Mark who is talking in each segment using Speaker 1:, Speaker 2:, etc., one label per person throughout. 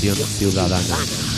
Speaker 1: Colaboración ciudadana.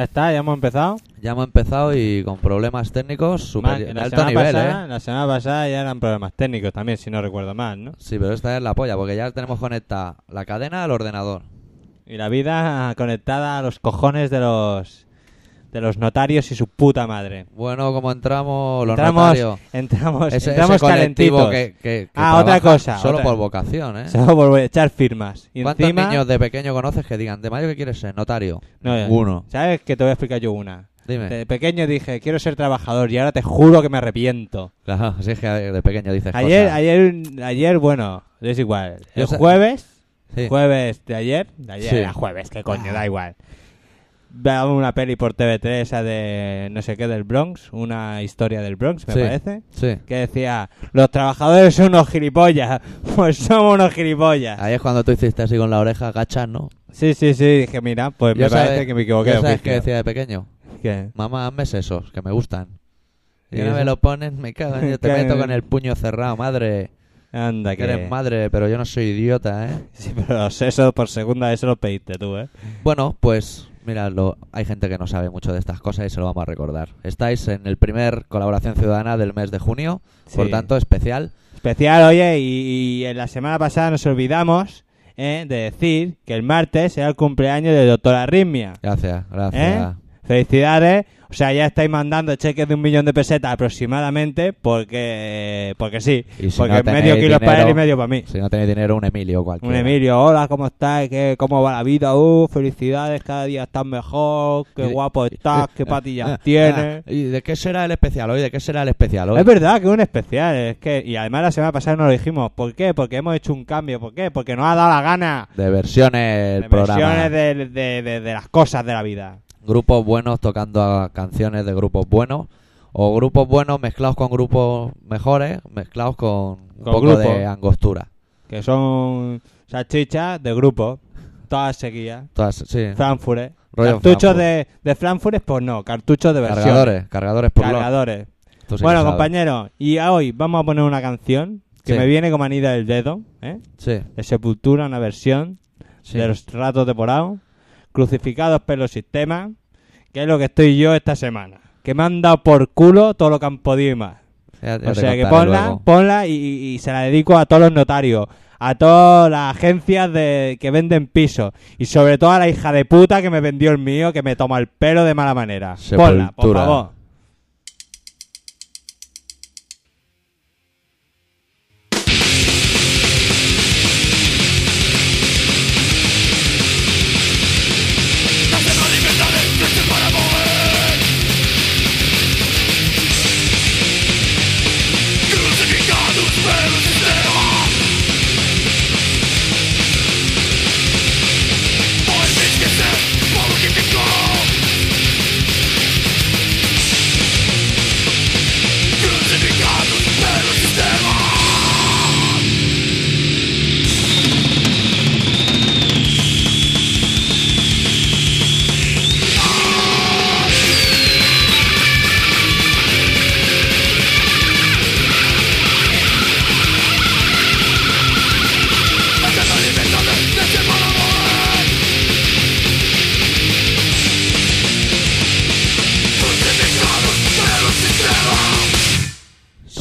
Speaker 2: Ya está, ya hemos empezado.
Speaker 1: Ya hemos empezado y con problemas técnicos super,
Speaker 2: la
Speaker 1: alto nivel,
Speaker 2: pasada,
Speaker 1: ¿eh?
Speaker 2: La semana pasada ya eran problemas técnicos también, si no recuerdo mal, ¿no?
Speaker 1: Sí, pero esta es la polla, porque ya tenemos conectada la cadena al ordenador.
Speaker 2: Y la vida conectada a los cojones de los de los notarios y su puta madre.
Speaker 1: Bueno, como entramos, los
Speaker 2: entramos,
Speaker 1: notarios.
Speaker 2: entramos,
Speaker 1: Ese,
Speaker 2: entramos
Speaker 1: ese
Speaker 2: calentitos.
Speaker 1: que, que- que
Speaker 2: Ah, otra cosa,
Speaker 1: Solo
Speaker 2: otra-
Speaker 1: por vocación, ¿eh?
Speaker 2: Solo por echar firmas. Y
Speaker 1: ¿Cuántos
Speaker 2: encima,
Speaker 1: niños de pequeño conoces que digan, de mayo qué quieres ser? Notario.
Speaker 2: No.
Speaker 1: Uno.
Speaker 2: ¿Sabes que te voy a explicar yo una?
Speaker 1: Dime.
Speaker 2: De pequeño dije, quiero ser trabajador y ahora te juro que me arrepiento.
Speaker 1: Claro, si es que de pequeño dices
Speaker 2: Ayer,
Speaker 1: cosas.
Speaker 2: ayer, ayer, bueno, es igual. El jueves,
Speaker 1: Sí.
Speaker 2: jueves de ayer, de ayer
Speaker 1: Sí.
Speaker 2: era jueves, qué coño, da igual. Veamos una peli por TV3, esa de no sé qué del Bronx, una historia del Bronx, me
Speaker 1: Sí.
Speaker 2: parece,
Speaker 1: Sí.
Speaker 2: que decía, los trabajadores son unos gilipollas, pues somos unos gilipollas.
Speaker 1: Ahí es cuando tú hiciste así con la oreja agachas, ¿no?
Speaker 2: Sí, sí, sí, dije, mira, pues
Speaker 1: Yo
Speaker 2: me parece que me equivoqué.
Speaker 1: yo
Speaker 2: de
Speaker 1: ¿Sabes
Speaker 2: oficio.
Speaker 1: qué decía de pequeño?
Speaker 2: ¿Qué?
Speaker 1: Mamá, hazme esos, que me gustan. Y
Speaker 2: ¿Y
Speaker 1: no me lo pones, me cago en Dios, te meto con el puño cerrado, madre.
Speaker 2: Anda,
Speaker 1: Que
Speaker 2: que...
Speaker 1: eres madre, pero yo no soy idiota, ¿eh?
Speaker 2: Sí, pero eso por segunda vez se lo pediste tú, ¿eh?
Speaker 1: Bueno, pues miradlo, hay gente que no sabe mucho de estas cosas y se lo vamos a recordar. Estáis en el primer colaboración ciudadana del mes de junio, por tanto especial.
Speaker 2: Especial, oye, y, y en la semana pasada nos olvidamos eh, de decir que el martes era el cumpleaños del doctor Arritmia.
Speaker 1: Gracias, gracias.
Speaker 2: Felicidades. O sea, ya estáis mandando cheques de un millón de pesetas aproximadamente porque porque sí.
Speaker 1: Si
Speaker 2: porque
Speaker 1: no
Speaker 2: medio kilo para él y medio para mí.
Speaker 1: Si no tenéis dinero, un Emilio
Speaker 2: Un
Speaker 1: cualquiera.
Speaker 2: Emilio, hola, ¿cómo estás? ¿Qué, ¿Cómo va la vida? Uh, felicidades, cada día estás mejor, qué guapo estás, qué patillas tienes.
Speaker 1: ¿Y de qué será el especial hoy? ¿De qué será el especial hoy?
Speaker 2: Es verdad que es un especial, es que y además la semana pasada no lo dijimos. ¿Por qué? Porque hemos hecho un cambio. ¿Por qué? Porque nos ha dado la gana.
Speaker 1: De versiones
Speaker 2: de
Speaker 1: programa.
Speaker 2: versiones de, de- de- de las cosas de la vida.
Speaker 1: Grupos buenos tocando a canciones de grupos buenos. O grupos buenos mezclados con grupos mejores, mezclados con un
Speaker 2: Con
Speaker 1: poco
Speaker 2: grupos.
Speaker 1: de angostura.
Speaker 2: Que son salchichas de grupo. Todas seguidas.
Speaker 1: Todas, sí.
Speaker 2: Frankfurt. Cartuchos
Speaker 1: Frankfurt.
Speaker 2: de, de Frankfurt, pues no. Cartuchos de versión.
Speaker 1: Cargadores, cargadores por.
Speaker 2: Cargadores.
Speaker 1: Sí
Speaker 2: bueno, compañeros, y hoy vamos a poner una canción que
Speaker 1: Sí.
Speaker 2: me viene como anida del dedo, ¿eh?
Speaker 1: Sí,
Speaker 2: De Sepultura, una versión de los ratos de porao, crucificados por los sistemas, que es lo que estoy yo esta semana. Que me han dado por culo todo lo que han podido y más.
Speaker 1: Ya- ya
Speaker 2: O sea que ponla,
Speaker 1: luego.
Speaker 2: ponla y, se la dedico a todos los notarios, a todas las agencias de, que venden pisos y sobre todo a la hija de puta que me vendió el mío, que me toma el pelo de mala manera. Ponla, por favor.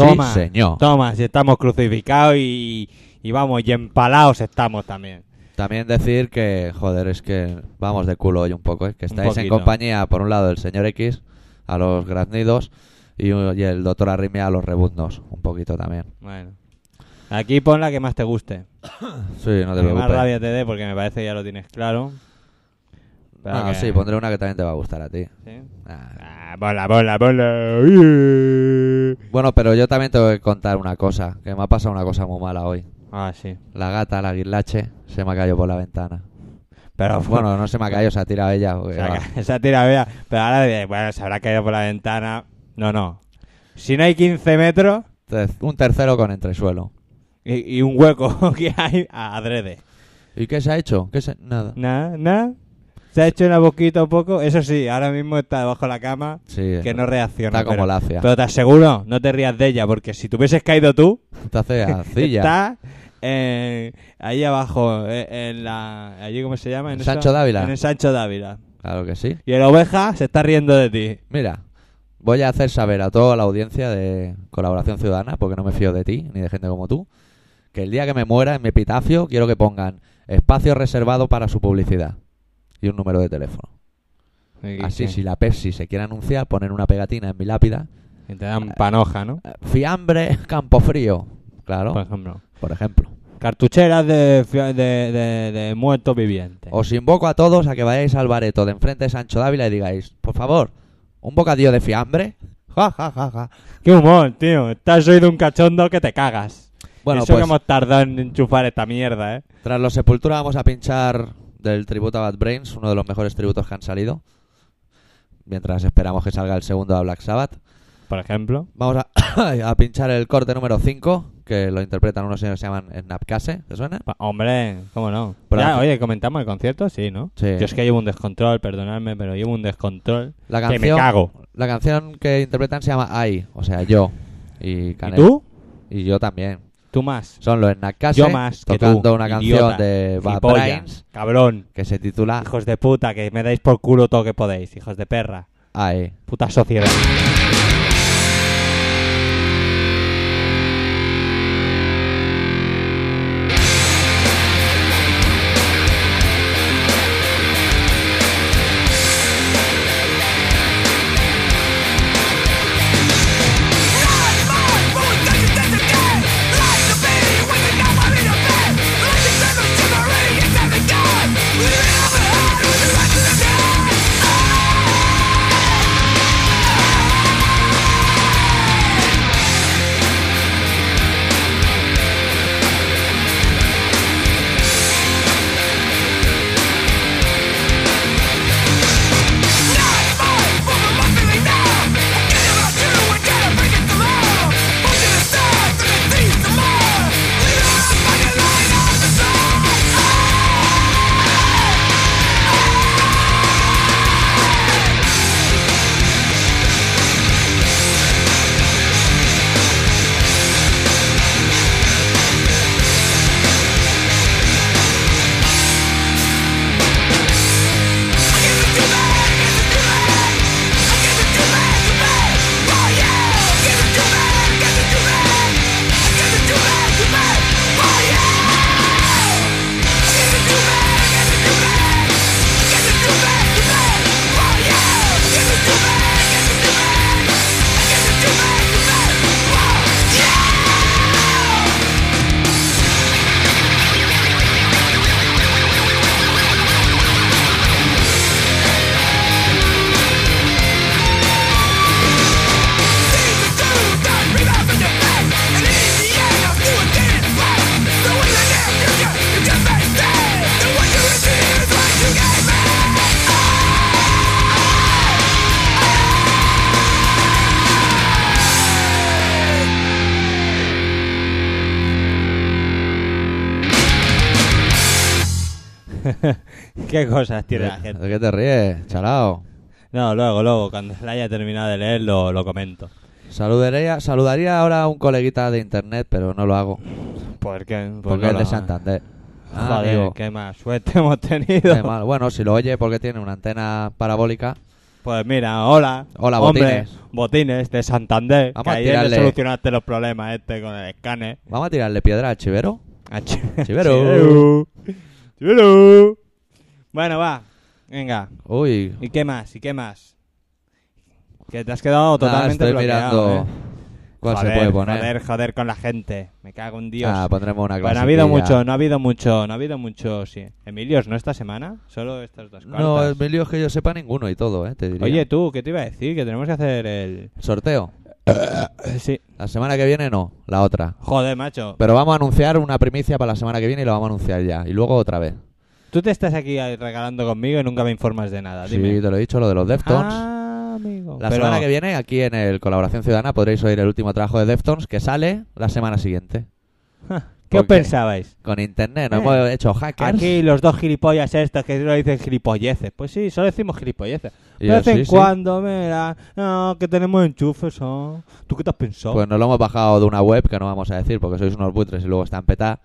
Speaker 2: Toma,
Speaker 1: Sí, señor.
Speaker 2: Toma, si estamos crucificados y, y vamos, y empalados estamos también.
Speaker 1: También decir que, joder, es que vamos de culo hoy un poco, ¿eh? Que estáis en compañía, por un lado, del señor X, a los graznidos, y, y el doctor Arrimia a los rebundos, un poquito también.
Speaker 2: Bueno. Aquí pon la que más te guste.
Speaker 1: Sí, no te
Speaker 2: La que más
Speaker 1: preocupes.
Speaker 2: rabia te dé porque me parece que ya lo tienes claro. Pero
Speaker 1: Ah,
Speaker 2: que-
Speaker 1: sí, pondré una que también te va a gustar a ti.
Speaker 2: ¿Sí?
Speaker 1: Ah.
Speaker 2: Ah, ponla, ponla. Uy.
Speaker 1: Bueno, pero yo también te voy a contar una cosa, que me ha pasado una cosa muy mala hoy.
Speaker 2: Ah, sí.
Speaker 1: La gata, la guirlache, se me ha caído por la ventana.
Speaker 2: Pero
Speaker 1: Bueno, no se me ha caído, se ha tirado ella.
Speaker 2: Se ha
Speaker 1: va.
Speaker 2: ca- esa tira vea. Pero ahora, bueno, se habrá caído por la ventana. No, no. Si no hay 15 metros
Speaker 1: un tercero con entresuelo.
Speaker 2: y, y un hueco que hay, adrede.
Speaker 1: ¿Y qué se ha hecho? ¿Qué se... Nada.
Speaker 2: Nada, nada. Se ha hecho una boquita un poco. Eso sí, ahora mismo está debajo de la cama
Speaker 1: Sí,
Speaker 2: que no reacciona.
Speaker 1: está como
Speaker 2: pero,
Speaker 1: la lacia.
Speaker 2: pero te aseguro, no te rías de ella, porque si te hubieses caído tú,
Speaker 1: Está feacilla.
Speaker 2: está eh, ahí abajo, eh, en la. ¿Allí cómo se llama?
Speaker 1: ¿En
Speaker 2: esa-
Speaker 1: Sancho Dávila?
Speaker 2: En el Sancho Dávila.
Speaker 1: Claro que sí.
Speaker 2: Y el oveja se está riendo de ti.
Speaker 1: Mira, voy a hacer saber a toda la audiencia de Colaboración Ciudadana, porque no me fío de ti ni de gente como tú, que el día que me muera en mi epitafio quiero que pongan espacio reservado para su publicidad y un número de teléfono.
Speaker 2: Y-
Speaker 1: Así,
Speaker 2: sí.
Speaker 1: si la Pepsi se quiere anunciar, ponen una pegatina en mi lápida.
Speaker 2: Y te dan panoja, ¿no?
Speaker 1: eh, Fiambre, campo frío. Claro,
Speaker 2: Por ejemplo.
Speaker 1: por ejemplo.
Speaker 2: Cartucheras de, de, de, de muertos vivientes.
Speaker 1: Os invoco a todos a que vayáis al bareto de enfrente de Sancho Dávila y digáis, por favor, un bocadillo de fiambre. Ja, ja, ja, ja.
Speaker 2: ¡Qué humor, tío! Estás hoy de un cachondo que te cagas.
Speaker 1: Bueno,
Speaker 2: Eso
Speaker 1: pues
Speaker 2: que hemos tardado en enchufar esta mierda, ¿eh?
Speaker 1: tras los Sepultura vamos a pinchar del tributo a Bad Brains, uno de los mejores tributos que han salido. Mientras esperamos que salga el segundo a Black Sabbath.
Speaker 2: Por ejemplo.
Speaker 1: Vamos a, a pinchar el corte número 5, que lo interpretan unos señores que se llaman Snapcase. ¿Te suena?
Speaker 2: Pa- Hombre, ¿cómo no? Ya,
Speaker 1: aquí-
Speaker 2: oye, ¿comentamos el concierto? Sí, ¿no?
Speaker 1: Sí.
Speaker 2: Yo es que llevo un descontrol, perdonadme, pero llevo un descontrol
Speaker 1: La
Speaker 2: que me
Speaker 1: canción,
Speaker 2: cago.
Speaker 1: la canción que interpretan se llama I, o sea, yo. Y,
Speaker 2: ¿Y
Speaker 1: Canel.
Speaker 2: tú?
Speaker 1: Y yo también.
Speaker 2: Tú más.
Speaker 1: Son los Snapcase
Speaker 2: Yo más que
Speaker 1: tocando
Speaker 2: tú,
Speaker 1: una
Speaker 2: idiota,
Speaker 1: canción de Bad Brains
Speaker 2: Cabrón.
Speaker 1: que se titula
Speaker 2: Hijos de puta, que me dais por culo todo que podéis. Hijos de perra.
Speaker 1: I.
Speaker 2: Puta sociedad. ¿Qué cosas tiene la gente?
Speaker 1: ¿De qué te ríes? Chalao.
Speaker 2: No, luego, luego, cuando la haya terminado de leer, lo, lo comento.
Speaker 1: Saludaría, saludaría ahora a un coleguita de internet, pero no lo hago.
Speaker 2: ¿Por qué? Pues
Speaker 1: Porque
Speaker 2: no
Speaker 1: es de Santander. Ah,
Speaker 2: Joder,
Speaker 1: amigo,
Speaker 2: qué más suerte hemos tenido.
Speaker 1: qué mal. Bueno, si lo oye porque tiene una antena parabólica
Speaker 2: Pues mira, hola.
Speaker 1: Hola,
Speaker 2: Hombre,
Speaker 1: botines.
Speaker 2: Botines de Santander.
Speaker 1: Vamos
Speaker 2: que
Speaker 1: a
Speaker 2: ayer le
Speaker 1: tirarle-
Speaker 2: solucionaste los problemas este con el escáner.
Speaker 1: Vamos a tirarle piedra al chivero.
Speaker 2: Ah, chi-
Speaker 1: Chivero.
Speaker 2: Chivero. Chivero. Bueno, va. Venga.
Speaker 1: Uy,
Speaker 2: ¿Y qué más? ¿Y qué más? Que te has quedado totalmente
Speaker 1: estoy
Speaker 2: bloqueado,
Speaker 1: mirando
Speaker 2: ¿eh?
Speaker 1: cuál
Speaker 2: joder,
Speaker 1: se puede poner.
Speaker 2: Joder, joder con la gente. Me cago en Dios.
Speaker 1: Ah, pondremos una clase.
Speaker 2: Bueno, ha habido mucho, no ha habido mucho, no ha habido mucho, sí. Emilios, ¿no esta semana? Solo estas dos cartas.
Speaker 1: No, Emilio, es que yo sepa ninguno y todo, ¿eh? Te diría.
Speaker 2: Oye, tú, ¿qué te iba a decir? Que tenemos que hacer el...
Speaker 1: Sorteo.
Speaker 2: Sí.
Speaker 1: La semana que viene no, la otra.
Speaker 2: Joder, macho.
Speaker 1: Pero vamos a anunciar una primicia para la semana que viene y lo vamos a anunciar ya. Y luego otra vez.
Speaker 2: Tú te estás aquí regalando conmigo y nunca me informas de nada.
Speaker 1: Sí,
Speaker 2: Dime.
Speaker 1: te lo he dicho, lo de los Deftones.
Speaker 2: Ah, amigo.
Speaker 1: la
Speaker 2: Pero-
Speaker 1: semana que viene, aquí en el Colaboración Ciudadana, podréis oír el último trabajo de Deftones que sale la semana siguiente.
Speaker 2: ¿Qué os pensabais?
Speaker 1: Con internet, no
Speaker 2: Eh,
Speaker 1: hemos hecho hackers.
Speaker 2: Aquí los dos gilipollas estos que solo dicen gilipolleces. Pues sí, solo decimos gilipolleces.
Speaker 1: Y
Speaker 2: De vez en
Speaker 1: sí, sí.
Speaker 2: cuando, mira, no, que tenemos enchufes, ¿no? ¿Tú qué te has pensado?
Speaker 1: Pues nos lo hemos bajado de una web que no vamos a decir porque sois unos buitres y luego están peta.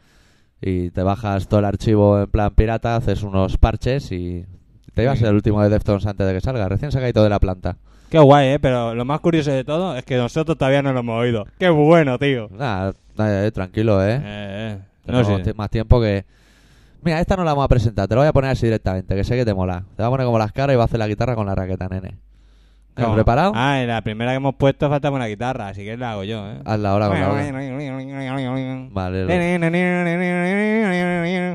Speaker 1: Y te bajas todo el archivo en plan pirata, haces unos parches y te
Speaker 2: Sí.
Speaker 1: el último de Deftones antes de que salga. Recién se ha caído de la planta.
Speaker 2: Qué guay, ¿eh? Pero lo más curioso de todo es que nosotros todavía no lo hemos oído. Qué bueno, tío.
Speaker 1: Nada, eh, tranquilo, ¿eh?
Speaker 2: Eh, eh. No sé.
Speaker 1: más tiempo que... Mira, esta no la vamos a presentar, te la voy a poner así directamente, que sé que te mola. Te voy a poner como las caras y va a hacer la guitarra con la raqueta, nene. ¿Has
Speaker 2: ¿Cómo?
Speaker 1: preparado?
Speaker 2: Ah, en la primera que hemos puesto faltaba una guitarra, así que la hago yo, ¿eh?
Speaker 1: Hazla ahora con la otra. Vale,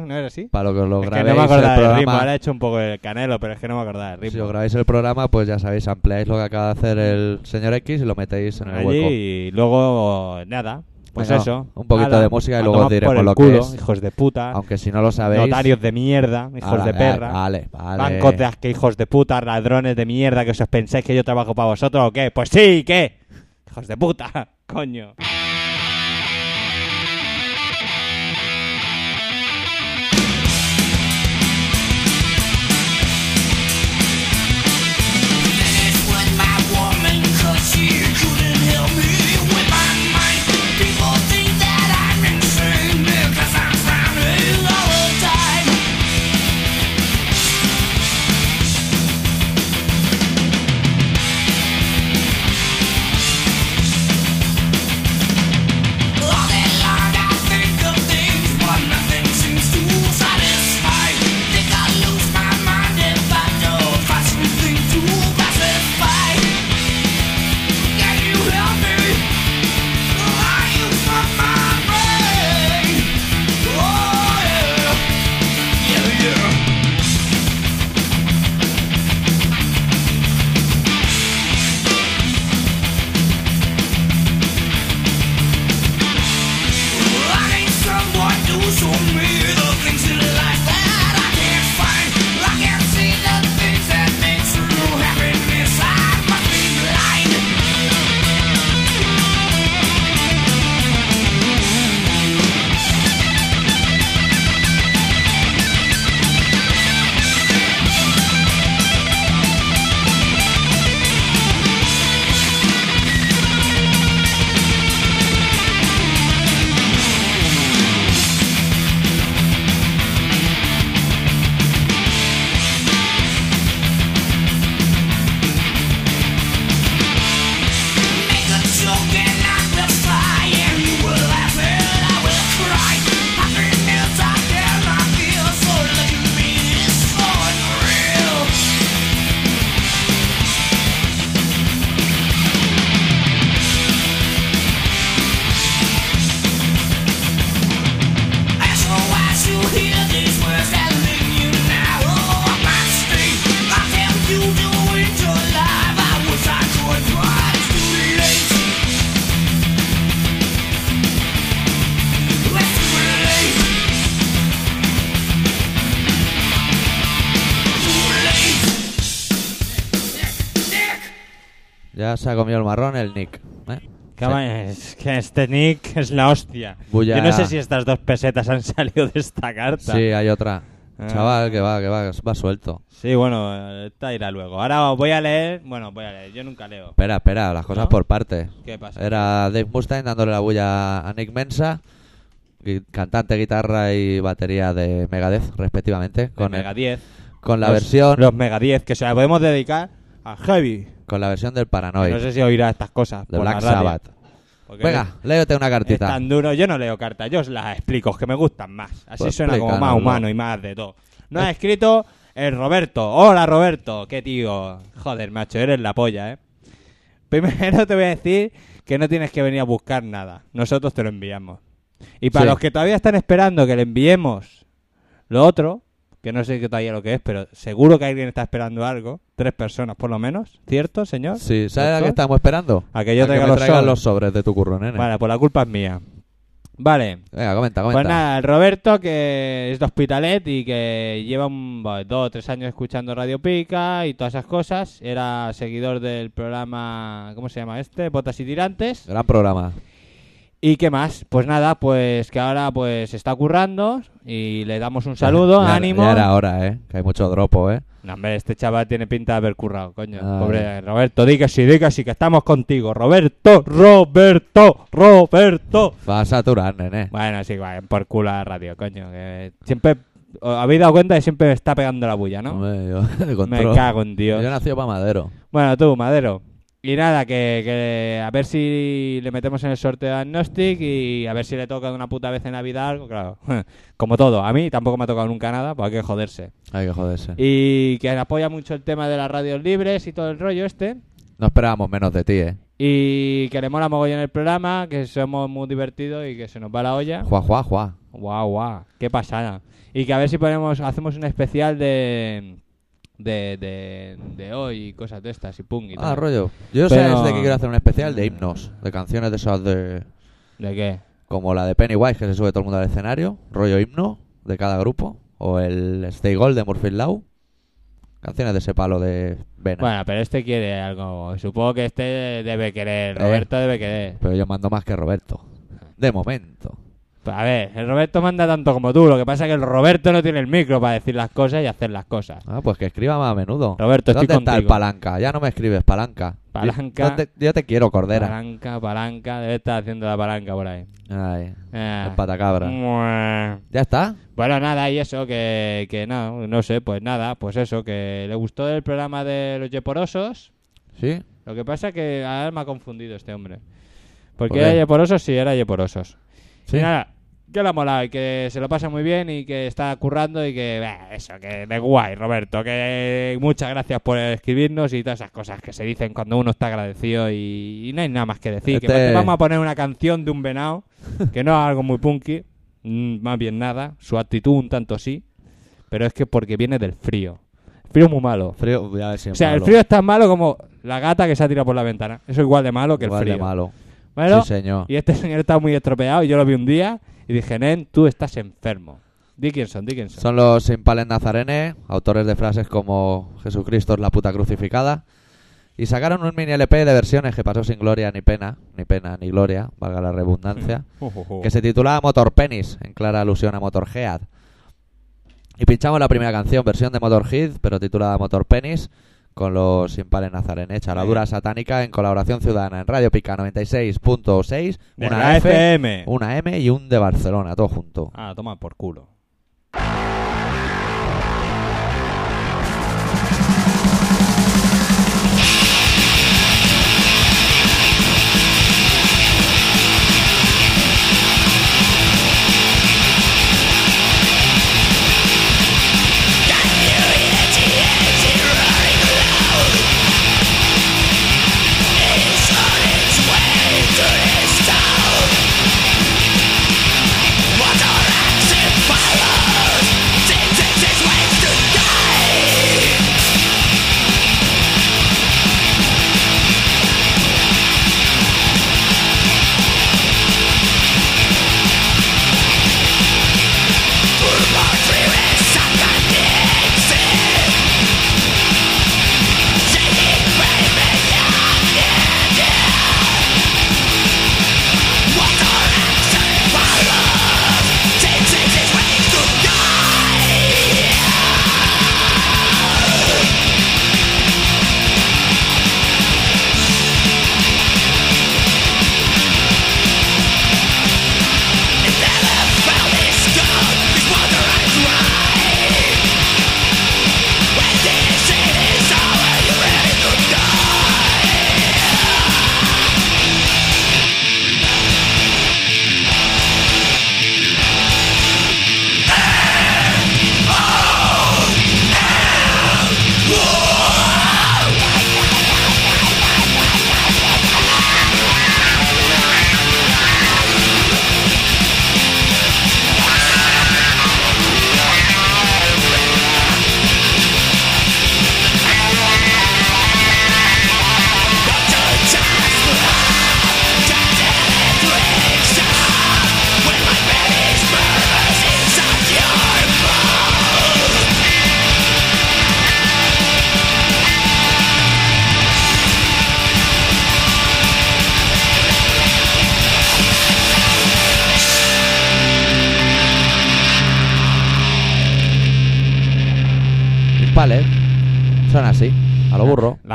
Speaker 2: ¿No era así?
Speaker 1: para lo que os lo
Speaker 2: Es que
Speaker 1: grabéis
Speaker 2: no me acordaba
Speaker 1: el
Speaker 2: del ritmo,
Speaker 1: programa...
Speaker 2: ahora he hecho un poco el canelo, pero es que no me acordaba
Speaker 1: Si
Speaker 2: ritmo.
Speaker 1: os grabáis el programa, pues ya sabéis, ampliáis lo que acaba de hacer el señor X y lo metéis en el
Speaker 2: Allí
Speaker 1: hueco.
Speaker 2: y luego, nada, pues
Speaker 1: Venga,
Speaker 2: eso.
Speaker 1: un poquito
Speaker 2: Ala,
Speaker 1: de música y luego os diremos
Speaker 2: por el
Speaker 1: lo que
Speaker 2: culo,
Speaker 1: es.
Speaker 2: hijos de puta,
Speaker 1: Aunque si no lo sabéis...
Speaker 2: notarios de mierda, hijos de perra.
Speaker 1: Vale, vale.
Speaker 2: Bancos de asque, hijos de puta, ladrones de mierda, que os pensáis que yo trabajo para vosotros o qué. Pues sí, ¿qué? Hijos de puta, coño.
Speaker 1: Ya se ha comido el marrón el Nick. ¿eh?
Speaker 2: ¿Qué va- Es que este Nick es la hostia.
Speaker 1: Bulla.
Speaker 2: Yo no sé si estas dos pesetas han salido de esta carta.
Speaker 1: Sí, hay otra.
Speaker 2: Ah.
Speaker 1: Chaval, que va, que va, va suelto.
Speaker 2: Sí, bueno, esta irá luego. Ahora voy a leer. Bueno, voy a leer. Yo nunca leo.
Speaker 1: Espera, espera, las cosas
Speaker 2: ¿No?
Speaker 1: por partes.
Speaker 2: ¿Qué pasa?
Speaker 1: Era Dave Mustaine dándole la bulla a Nick Mensa, cantante, guitarra y batería de Megadeth, respectivamente,
Speaker 2: Con
Speaker 1: con, el-
Speaker 2: Mega 10.
Speaker 1: con la
Speaker 2: Los-
Speaker 1: versión...
Speaker 2: Los Mega 10, que se la podemos dedicar A Heavy.
Speaker 1: Con la versión del Paranoid,
Speaker 2: No sé si oirá estas cosas.
Speaker 1: de
Speaker 2: por la
Speaker 1: Black
Speaker 2: radio,
Speaker 1: Sabbath.
Speaker 2: porque
Speaker 1: Venga, léete una
Speaker 2: Es
Speaker 1: cartita.
Speaker 2: tan duro. Yo no leo cartas, yo os las explico, que me gustan más. Así
Speaker 1: Pues
Speaker 2: suena como más humano y más de todo. No ha escrito el Roberto. Hola, Roberto. Qué tío. Joder, macho, eres la polla, ¿eh? Primero te voy a decir que no tienes que venir a buscar nada. Nosotros te lo enviamos. Y para
Speaker 1: Sí.
Speaker 2: los que todavía están esperando que le enviemos lo otro, que no sé qué todavía lo que es, pero seguro que alguien está esperando algo. Tres personas por lo menos. ¿Cierto, señor?
Speaker 1: Sí, ¿sabes a qué estamos esperando?
Speaker 2: A que yo
Speaker 1: A
Speaker 2: traiga
Speaker 1: me
Speaker 2: los sobres.
Speaker 1: los sobres de tu curro, nene.
Speaker 2: Vale, pues la culpa es mía. Vale.
Speaker 1: Venga, comenta, comenta.
Speaker 2: Pues nada, el Roberto, que es de Hospitalet y que lleva un, bueno, dos o tres años escuchando Radio Pica y todas esas cosas. Era seguidor del programa, ¿cómo se llama este? Botas y Tirantes.
Speaker 1: Gran programa.
Speaker 2: ¿Y qué más? Pues nada, pues que ahora pues está currando y le damos un saludo,
Speaker 1: Ya-
Speaker 2: ánimo.
Speaker 1: Ya era hora, ¿eh? Que hay mucho dropo, ¿eh?
Speaker 2: No, hombre, este chaval tiene pinta de haber currado, coño.
Speaker 1: Ay.
Speaker 2: Pobre Roberto, di que sí, di que sí, que estamos contigo. Roberto, Roberto, Roberto.
Speaker 1: Va a saturar, nene.
Speaker 2: Bueno, sí, vayan por culo a la radio, coño. Que siempre. ¿Os habéis dado cuenta que siempre me está pegando la bulla, no?
Speaker 1: Hombre, yo, de
Speaker 2: Me cago en Dios.
Speaker 1: Yo nací para Madero.
Speaker 2: Bueno, tú, Madero. Y nada, que, que a ver si le metemos en el sorteo a Agnostic y a ver si le toca de una puta vez en Navidad algo, claro. Como todo, a mí tampoco me ha tocado nunca nada, pues hay que joderse.
Speaker 1: Hay que joderse.
Speaker 2: Y que apoya mucho el tema de las radios libres y todo el rollo este.
Speaker 1: No esperábamos menos de ti, ¿eh?
Speaker 2: Y que le mola mogollón el programa, que somos muy divertidos y que se nos va la olla.
Speaker 1: Juá, juá, juá.
Speaker 2: Guau, guau, qué pasada. Y que a ver si ponemos, hacemos un especial de de, de, de hoy y cosas de estas y pum y
Speaker 1: Ah,
Speaker 2: tal.
Speaker 1: rollo. Yo
Speaker 2: Pero-
Speaker 1: sé de que quiero hacer un especial de himnos, de canciones de esas de...
Speaker 2: ¿De qué?
Speaker 1: Como la de Pennywise, que se sube todo el mundo al escenario. Rollo himno de cada grupo. O el Stay Gold de Murphy Law. Canciones de ese palo de Vena.
Speaker 2: Bueno, pero este quiere algo. Supongo que este debe querer.
Speaker 1: Eh.
Speaker 2: Roberto debe querer.
Speaker 1: Pero yo mando más que Roberto. De momento.
Speaker 2: Pues a ver, el Roberto manda tanto como tú. Lo que pasa es que el Roberto no tiene el micro para decir las cosas y hacer las cosas.
Speaker 1: Ah, pues que escriba más a menudo.
Speaker 2: Roberto, estoy
Speaker 1: ¿Dónde está el
Speaker 2: contigo.
Speaker 1: palanca? Ya no me escribes palanca.
Speaker 2: Palanca.
Speaker 1: ¿Dónde- Yo te quiero, Cordera.
Speaker 2: Palanca, palanca. Debe estar haciendo la palanca por ahí.
Speaker 1: Ay,
Speaker 2: Eh.
Speaker 1: el patacabra.
Speaker 2: Mua.
Speaker 1: ¿Ya está?
Speaker 2: Bueno, nada, y eso, que, que no, no sé, pues nada, pues eso, que le gustó el programa de los Yeporosos.
Speaker 1: ¿Sí?
Speaker 2: Lo que pasa es que ahora me ha confundido este hombre. Porque
Speaker 1: ¿Por
Speaker 2: era? Yeporosos, sí, era Yeporosos.
Speaker 1: Sí.
Speaker 2: Y nada, que le ha molado y que se lo pasa muy bien y que está currando y que, bah, eso, que de guay, Roberto, que muchas gracias por escribirnos y todas esas cosas que se dicen cuando uno está agradecido y, y no hay nada más que decir. Que
Speaker 1: Este-
Speaker 2: vamos a poner una canción de un venado, que no es algo muy punky, mm, más bien nada, su actitud un tanto sí, pero es que porque viene del frío. Frío es muy malo.
Speaker 1: Frío, ves si
Speaker 2: O sea, el frío es tan malo como la gata que se ha tirado por la ventana. Eso es igual de malo que
Speaker 1: Igual
Speaker 2: el
Speaker 1: de
Speaker 2: frío.
Speaker 1: malo.
Speaker 2: Bueno,
Speaker 1: Sí, señor.
Speaker 2: y este señor está muy estropeado y yo lo vi un día y dije, Nen, tú estás enfermo. Dickinson, Dickinson.
Speaker 1: Son los Impales Nazarenes, autores de frases como Jesucristo es la puta crucificada. Y sacaron un mini LP de versiones que pasó sin gloria ni pena, ni pena ni gloria, valga la redundancia, que se titulaba Motor Penis, en clara alusión a Motorhead. Y pinchamos la primera canción, versión de Motorhead, pero titulada Motor Penis, con los Impales Nazarenes, charadura satánica en colaboración ciudadana en Radio Pica 96.6,
Speaker 2: De
Speaker 1: una F,
Speaker 2: FM.
Speaker 1: una M y un de Barcelona, todo junto.
Speaker 2: Ah, toma por culo.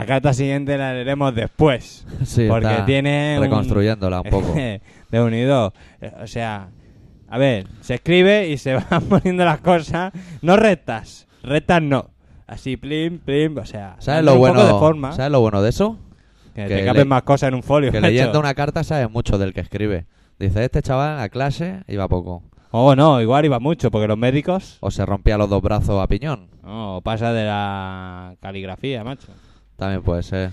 Speaker 2: La carta siguiente la leeremos después.
Speaker 1: Sí,
Speaker 2: porque tiene.
Speaker 1: reconstruyéndola un poco.
Speaker 2: de unido. Eh, O sea, a ver, se escribe y se van poniendo las cosas. No rectas. Rectas no. Así, plim, plim. O sea,
Speaker 1: ¿Sabes lo bueno?
Speaker 2: de forma.
Speaker 1: ¿Sabes lo bueno de eso?
Speaker 2: Que,
Speaker 1: que
Speaker 2: te caben
Speaker 1: le-
Speaker 2: más cosas en un folio.
Speaker 1: Que leyendo una carta sabes mucho del que escribe. Dice, este chaval a clase iba poco.
Speaker 2: Oh, no, igual iba mucho, porque los médicos.
Speaker 1: O se rompía los dos brazos a piñón.
Speaker 2: No, pasa de la caligrafía, macho.
Speaker 1: También puede ser.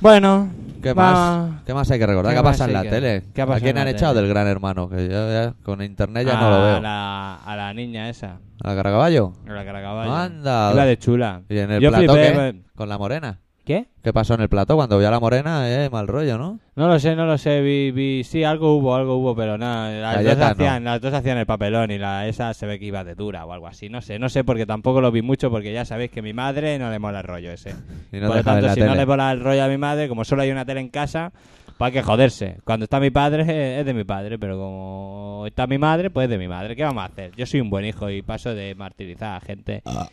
Speaker 2: Bueno,
Speaker 1: ¿Qué
Speaker 2: va-
Speaker 1: más? ¿Qué más hay que recordar?
Speaker 2: ¿Qué
Speaker 1: ¿Qué, pasado en la
Speaker 2: que-
Speaker 1: tele?
Speaker 2: qué ha
Speaker 1: ¿A quién
Speaker 2: la
Speaker 1: han echado del gran hermano? Que yo ya con internet ya
Speaker 2: a
Speaker 1: no lo veo.
Speaker 2: La, a la niña esa,
Speaker 1: ¿A la Caracaballo?
Speaker 2: a la caracaballo.
Speaker 1: Anda.
Speaker 2: Iba de chula.
Speaker 1: ¿Y en el
Speaker 2: Yo
Speaker 1: plató
Speaker 2: flipé,
Speaker 1: qué? ¿Con la morena?
Speaker 2: ¿Qué?
Speaker 1: ¿Qué pasó en el plató cuando vio a la morena? Eh, mal rollo, ¿no?
Speaker 2: No lo sé, no lo sé. Vi, vi, sí, algo hubo, algo hubo, pero nada. Las, dos hacían, las dos hacían el papelón y la esa se ve que iba de dura o algo así. No sé, no sé porque tampoco lo vi mucho porque ya sabéis que a mi madre no le mola el rollo ese.
Speaker 1: Y no
Speaker 2: Por lo tanto, si no le mola el rollo a mi madre, como solo hay una tele en casa, pues hay que joderse. Cuando está mi padre, eh, es de mi padre, pero como está mi madre, pues es de mi madre. ¿Qué vamos a hacer? Yo soy un buen hijo y paso de martirizar a gente.
Speaker 1: Nos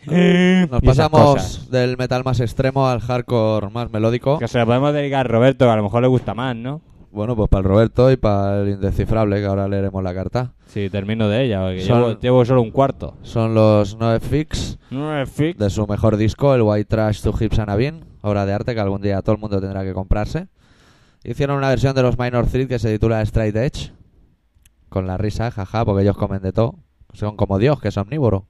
Speaker 2: y esas cosas.
Speaker 1: pasamos del metal más extremo al hardcore más melódico.
Speaker 2: Que se lo podemos dedicar a Roberto, que a lo mejor le gusta más, ¿no?
Speaker 1: Bueno, pues para el Roberto y para el indescifrable, que ahora leeremos la carta.
Speaker 2: Si termino de ella, porque
Speaker 1: Son-
Speaker 2: llevo, llevo solo un cuarto.
Speaker 1: Son los
Speaker 2: No fix.
Speaker 1: de su mejor disco, el White Trash to Hips and a Bean, obra de arte que algún día todo el mundo tendrá que comprarse. Hicieron una versión de los Minor Threat que se titula Straight Edge, con la risa, jaja, porque ellos comen de todo. Son como Dios, que es omnívoro,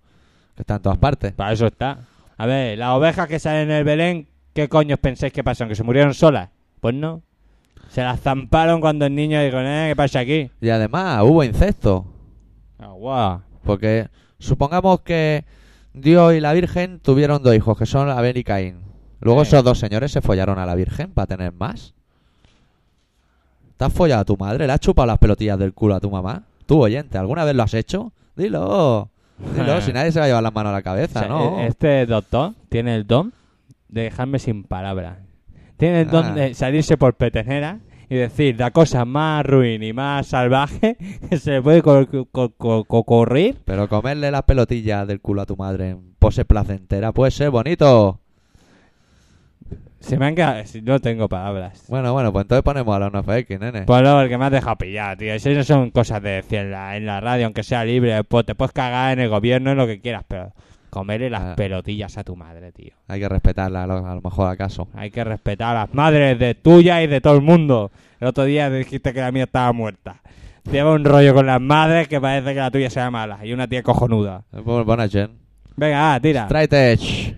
Speaker 1: que está en todas partes.
Speaker 2: Para eso está. A ver, las ovejas que salen en el Belén, ¿qué coños pensáis que pasaron? ¿Que se murieron solas? Pues no. Se las zamparon cuando el niño dijo, eh, ¿qué pasa aquí?
Speaker 1: Y además hubo incesto,
Speaker 2: Ah, guau.
Speaker 1: porque supongamos que Dios y la Virgen tuvieron dos hijos, que son Abel y Caín. Luego
Speaker 2: Sí.
Speaker 1: esos dos señores se follaron a la Virgen para tener más. ¿Te has follado a tu madre? ¿Le has chupado las pelotillas del culo a tu mamá? Tú, oyente, ¿alguna vez lo has hecho? Dilo. Dilo, si nadie se va a llevar las manos a la
Speaker 2: O
Speaker 1: cabeza,
Speaker 2: sea,
Speaker 1: ¿no?
Speaker 2: e- Este doctor tiene el don de dejarme sin palabras. Tiene el
Speaker 1: Ah.
Speaker 2: don de salirse por petenera y decir la cosa más ruin y más salvaje que se le puede ocurrir.
Speaker 1: Pero comerle las pelotillas del culo a tu madre en pose placentera puede ser bonito.
Speaker 2: Se me han quedado... si No tengo palabras.
Speaker 1: Bueno, bueno, pues entonces ponemos a la NFX, nene.
Speaker 2: Pues no, el que me has dejado pillar, tío. Esas no son cosas de decir en la, en la radio, aunque sea libre. Pues te puedes cagar en el gobierno, en lo que quieras, pero comerle las
Speaker 1: Ah.
Speaker 2: pelotillas a tu madre, tío.
Speaker 1: Hay que respetarla, a lo, a lo mejor acaso.
Speaker 2: Hay que respetar a las madres de tuya y de todo el mundo. El otro día dijiste que la mía estaba muerta. Lleva un rollo con las madres que parece que la tuya sea mala. Y una tía cojonuda.
Speaker 1: Buena Jen.
Speaker 2: Venga, ah, tira.
Speaker 1: Straight Edge.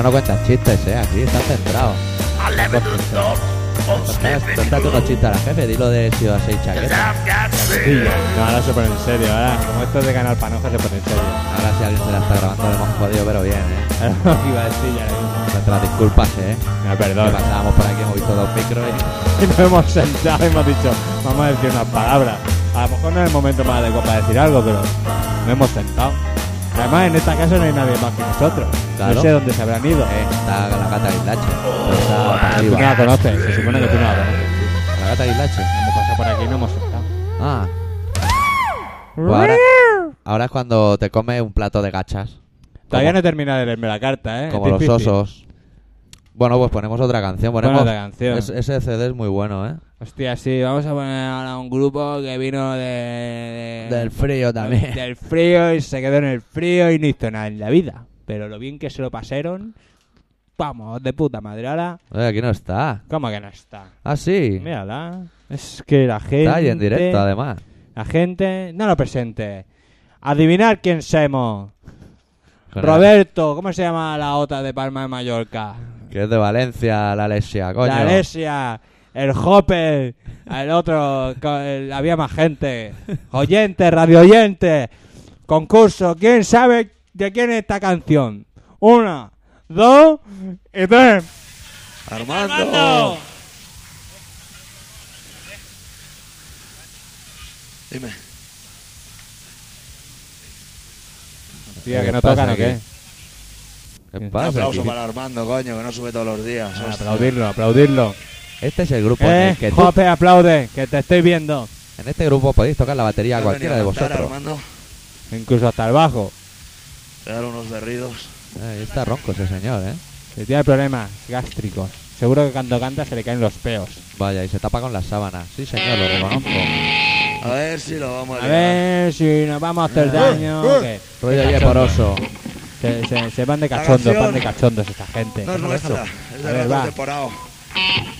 Speaker 1: Ahora no cuentas chistes, eh. Aquí estás centrado.
Speaker 3: I laugh at the thought of slipping
Speaker 1: Cuéntate unos chistes a la jefe. Dilo de si vas a
Speaker 3: edge.
Speaker 2: no, ahora se pone en serio. Ahora, como esto es de Canal Panoja, se pone en serio.
Speaker 1: Ahora si alguien se la está grabando le hemos jodido, pero bien, eh.
Speaker 2: Lo iba a decir ya. mismo.
Speaker 1: Nuestras disculpas, eh.
Speaker 2: Me
Speaker 1: Que
Speaker 2: perdón.
Speaker 1: pasábamos por aquí, hemos visto dos micros y...
Speaker 2: Y nos hemos sentado y hemos dicho, vamos a decir unas palabras. A lo mejor no es el momento más adecuado para decir algo, pero nos hemos sentado. Además, en esta casa no hay nadie más que nosotros.
Speaker 1: Claro.
Speaker 2: No sé dónde se habrán ido.
Speaker 1: Eh, está la gata está para
Speaker 2: Ah, tú no la conoces, se supone que tú no la conoces.
Speaker 1: La gata Guislache.
Speaker 2: Hemos pasado por aquí y no hemos estado.
Speaker 1: Ah. Pues ahora, ahora es cuando te come un plato de gachas.
Speaker 2: Todavía no he terminado de leerme la carta, ¿eh?
Speaker 1: Como los
Speaker 2: difícil.
Speaker 1: osos. Bueno, pues ponemos otra canción. Ponemos...
Speaker 2: otra canción.
Speaker 1: Es- ese CD es muy bueno, ¿eh?
Speaker 2: Hostia, sí, vamos a poner ahora un grupo que vino de... de-
Speaker 1: Del frío también.
Speaker 2: Del frío y se quedó en el frío y no hizo nada en la vida. Pero lo bien que se lo pasaron, vamos, de puta madre. Ahora,
Speaker 1: Oye, aquí no está.
Speaker 2: ¿cómo que no está?
Speaker 1: Ah, sí.
Speaker 2: Mírala. Es que la gente...
Speaker 1: Está ahí en directo, además.
Speaker 2: La gente... No lo presente. Adivinar quién somos. Roberto, ¿cómo se llama la otra de Palma de Mallorca?
Speaker 1: Que es de Valencia, la Alesia, coño.
Speaker 2: La Alesia, el Hopper, el otro, el- había más gente. Oyente, radio oyente, concurso. ¿Quién sabe de quién es esta canción? Una, dos y tres.
Speaker 4: Armando. Dime.
Speaker 2: Tía,
Speaker 1: ¿Qué
Speaker 2: que no tocan o qué.
Speaker 1: ¿Qué
Speaker 2: Un
Speaker 4: aplauso
Speaker 1: aquí?
Speaker 4: para Armando, coño, que no sube todos los días.
Speaker 2: Ah, aplaudirlo, aplaudirlo.
Speaker 1: Este es el grupo en
Speaker 2: Eh,
Speaker 1: el que tú-
Speaker 2: Hopper, aplaude, que te estoy viendo.
Speaker 1: En este grupo podéis tocar la batería a
Speaker 4: ¿Has
Speaker 1: cualquiera de vosotros.
Speaker 4: Armando,
Speaker 2: Incluso hasta el bajo.
Speaker 4: pegar unos berridos.
Speaker 1: Eh, está ronco ese señor, ¿eh?
Speaker 2: Que tiene problemas gástricos. Seguro que cuando canta se le caen los peos.
Speaker 1: Vaya, y se tapa con las sábanas. Sí, señor, lo reconozco.
Speaker 4: A ver si lo vamos a
Speaker 2: A
Speaker 4: liar.
Speaker 2: ver si nos vamos a hacer daño. o qué.
Speaker 1: Rollo
Speaker 2: Qué
Speaker 1: ye poroso.
Speaker 2: Se, se, se van de cachondos, van de cachondos esta gente.
Speaker 4: No es nuestra, es de de Porao.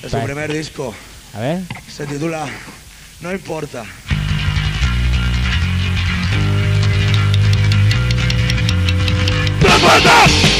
Speaker 4: Es su
Speaker 2: Va.
Speaker 4: primer disco.
Speaker 2: A ver.
Speaker 4: Se titula No importa. No importa.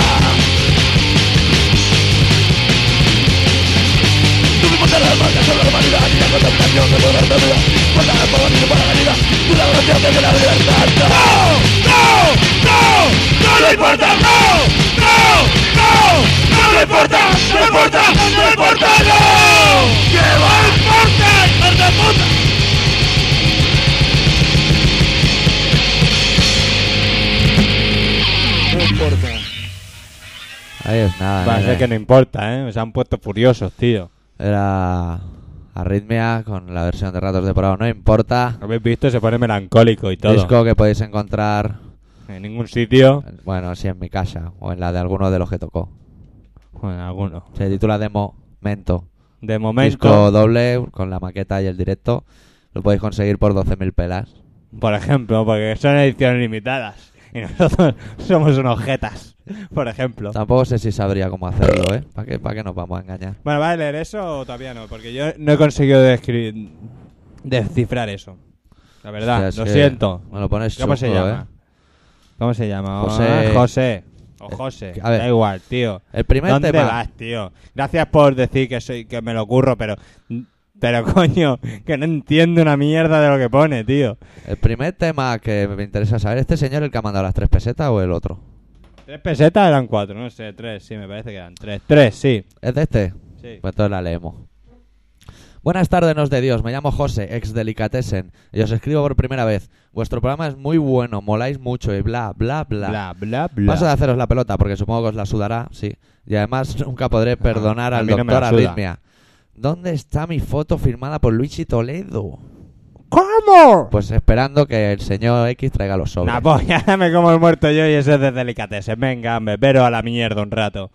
Speaker 2: a
Speaker 1: eh.
Speaker 2: ser que no importa, ¿eh? Se han puesto furiosos, tío.
Speaker 1: Era Arritmia con la versión de Ratos de Porao. No importa.
Speaker 2: ¿Lo habéis visto? Se pone melancólico y todo.
Speaker 1: Disco que podéis encontrar,
Speaker 2: En ningún sitio.
Speaker 1: bueno, si en mi casa o en la de alguno de los que tocó.
Speaker 2: Bueno, alguno.
Speaker 1: Se titula Demo Mento.
Speaker 2: De momento,
Speaker 1: Disco doble con la maqueta y el directo. Lo podéis conseguir por 12.000 pelas.
Speaker 2: por ejemplo, porque son ediciones limitadas. Y nosotros somos unos jetas, por ejemplo.
Speaker 1: Tampoco sé si sabría cómo hacerlo, ¿eh? ¿Para qué, para qué nos vamos a engañar?
Speaker 2: Bueno, ¿vas a leer eso o todavía no? Porque yo no he conseguido descifrar eso. La verdad,
Speaker 1: Hostia, es
Speaker 2: lo
Speaker 1: que
Speaker 2: siento.
Speaker 1: Me lo pones
Speaker 2: ¿Cómo se
Speaker 1: chungo,
Speaker 2: llama? ¿Cómo se llama?
Speaker 1: José-
Speaker 2: José. O
Speaker 1: Eh,
Speaker 2: José.
Speaker 1: a ver.
Speaker 2: Da igual, tío.
Speaker 1: ¿eh? El primer
Speaker 2: ¿Dónde
Speaker 1: tema.
Speaker 2: vas, tío? Gracias por decir que soy que me lo curro, pero pero coño, que no entiendo una mierda de lo que pone, tío.
Speaker 1: El primer tema que me interesa saber, ¿este señor el que ha mandado las tres pesetas o el otro?
Speaker 2: Tres pesetas eran cuatro, no sé, tres, sí, me parece que eran tres. Tres, sí.
Speaker 1: ¿Es de este?
Speaker 2: sí.
Speaker 1: Pues entonces la leemos. Buenas tardes, nos de Dios. Me llamo José, ex Delicatessen. Y os escribo por primera vez. Vuestro programa es muy bueno, moláis mucho y bla, bla, bla.
Speaker 2: Bla, bla, bla.
Speaker 1: Paso de haceros la pelota porque supongo que os la sudará, sí. Y además nunca podré perdonar al
Speaker 2: no
Speaker 1: doctor
Speaker 2: suda.
Speaker 1: Arritmia. ¿Dónde está mi foto firmada por Luigi Toledo?
Speaker 2: ¿Cómo?
Speaker 1: Pues esperando que el señor X traiga los sobres.
Speaker 2: Nah, pues ya me como el muerto yo y ese es de delicatessen. Venga, hombre, pero a la mierda un rato.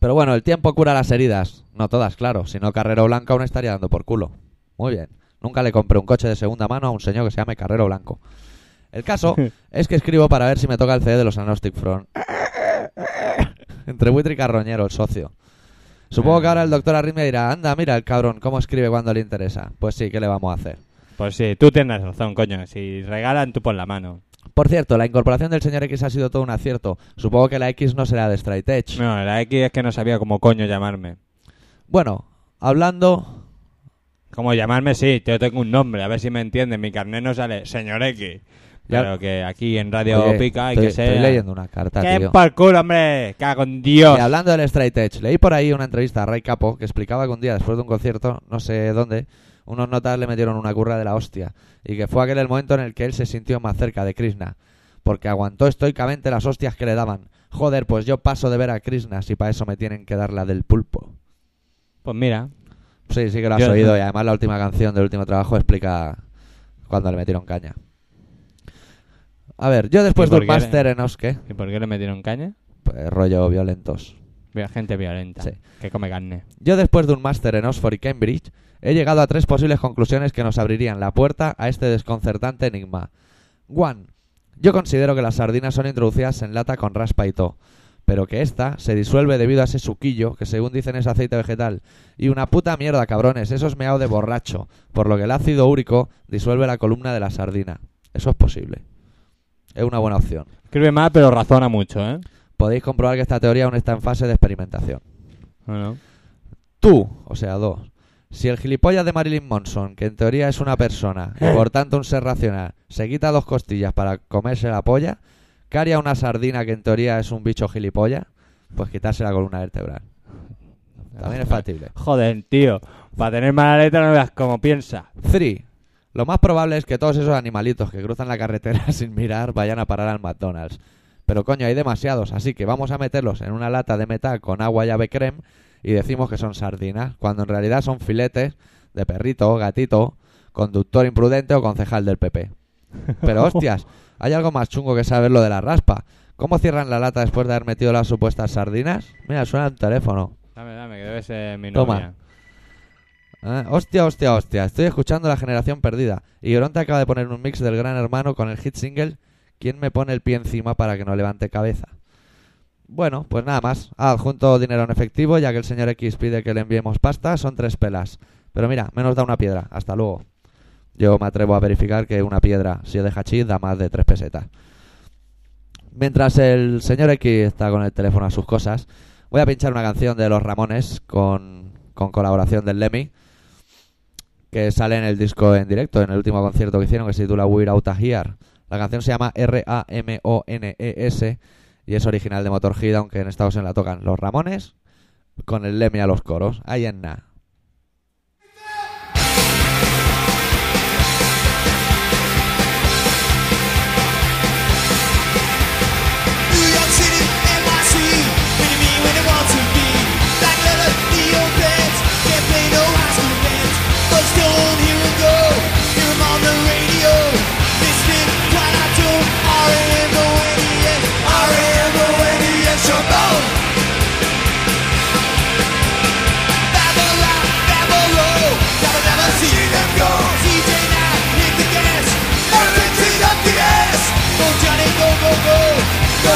Speaker 1: Pero bueno, el tiempo cura las heridas. No todas, claro. Si no, Carrero Blanco aún estaría dando por culo. Muy bien. Nunca le compré un coche de segunda mano a un señor que se llame Carrero Blanco. El caso es que escribo para ver si me toca el CD de los Agnostic Front. Entre buitre y carroñero, el socio. Supongo que ahora el doctor Arritmia dirá, anda, mira el cabrón, cómo escribe cuando le interesa. Pues sí, ¿qué le vamos a hacer?
Speaker 2: Pues sí, tú tienes razón, coño. Si regalan, tú pon la mano.
Speaker 1: Por cierto, la incorporación del señor X ha sido todo un acierto. Supongo que la X no será de Straight Edge.
Speaker 2: No, la X es que no sabía cómo coño llamarme.
Speaker 1: Bueno, hablando...
Speaker 2: Como llamarme, sí, yo tengo un nombre, a ver si me entienden. Mi carnet no sale señor X. Pero que aquí en Radio
Speaker 1: Oye,
Speaker 2: Pica hay
Speaker 1: estoy,
Speaker 2: que ser.
Speaker 1: estoy leyendo una carta,
Speaker 2: ¡Qué
Speaker 1: tío.
Speaker 2: por culo, hombre! ¡Cago en Dios!
Speaker 1: Y hablando del Straight Edge, leí por ahí una entrevista a Ray Capo que explicaba que un día después de un concierto, no sé dónde, unos notas le metieron una curra de la hostia y que fue aquel el momento en el que él se sintió más cerca de Krishna, porque aguantó estoicamente las hostias que le daban. Joder, pues yo paso de ver a Krishna si para eso me tienen que dar la del pulpo.
Speaker 2: Pues mira,
Speaker 1: Sí, sí que lo has
Speaker 2: Yo-
Speaker 1: oído y además la última canción del último trabajo explica cuando le metieron caña. A ver, yo después
Speaker 2: ¿Y
Speaker 1: de un máster en Osque,
Speaker 2: ¿y por qué le metieron caña?
Speaker 1: pues rollo violentos.
Speaker 2: Gente violenta
Speaker 1: Sí.
Speaker 2: que come carne.
Speaker 1: Yo después de un máster en Oxford y Cambridge, he llegado a tres posibles conclusiones que nos abrirían la puerta a este desconcertante enigma. One, yo considero que las sardinas son introducidas en lata con raspa y to, pero que esta se disuelve debido a ese suquillo, que según dicen es aceite vegetal. Y una puta mierda, cabrones, eso es meado de borracho, por lo que el ácido úrico disuelve la columna de la sardina. Eso es posible. Es una buena opción.
Speaker 2: Escribe mal, pero razona mucho, ¿eh?
Speaker 1: Podéis comprobar que esta teoría aún está en fase de experimentación.
Speaker 2: Bueno,
Speaker 1: Tú, o sea, dos. Si el gilipollas de Marilyn Manson, que en teoría es una persona y por tanto un ser racional, se quita dos costillas para comerse la polla, ¿qué haría una sardina que en teoría es un bicho gilipollas? Pues quitarse la columna vertebral. También es factible.
Speaker 2: Joder, tío. Para tener mala letra no veas cómo piensa.
Speaker 1: 3. Lo más probable es que todos esos animalitos que cruzan la carretera sin mirar vayan a parar al McDonald's. Pero coño, hay demasiados, así que vamos a meterlos en una lata de metal con agua y ave creme y decimos que son sardinas, cuando en realidad son filetes de perrito, gatito, conductor imprudente o concejal del PP. Pero hostias, hay algo más chungo que saber lo de la raspa. ¿Cómo cierran la lata después de haber metido las supuestas sardinas? Mira, suena el teléfono.
Speaker 2: Dame, dame, que debe ser mi
Speaker 1: Toma.
Speaker 2: novia.
Speaker 1: Ah, hostia, hostia, hostia. Estoy escuchando La Generación Perdida. Y Oronte acaba de poner un mix del Gran Hermano con el hit single ¿Quién me pone el pie encima para que no levante cabeza? Bueno, pues nada más. Ha adjunto dinero en efectivo, ya que el señor X pide que le enviemos pasta. Son tres pelas. Pero mira, menos da una piedra. Hasta luego. Yo me atrevo a verificar que una piedra, si es de hachís, da más de tres pesetas. Mientras el señor X está con el teléfono a sus cosas, voy a pinchar una canción de los Ramones con, con colaboración del Lemmy que sale en el disco en directo, en el último concierto que hicieron, que se titula We're Out Here. La canción se llama R-A-M-O-N-E-S y es original de Motorhead, aunque en Estados Unidos la tocan los Ramones con el Lemmy a los coros. Ahí en nada.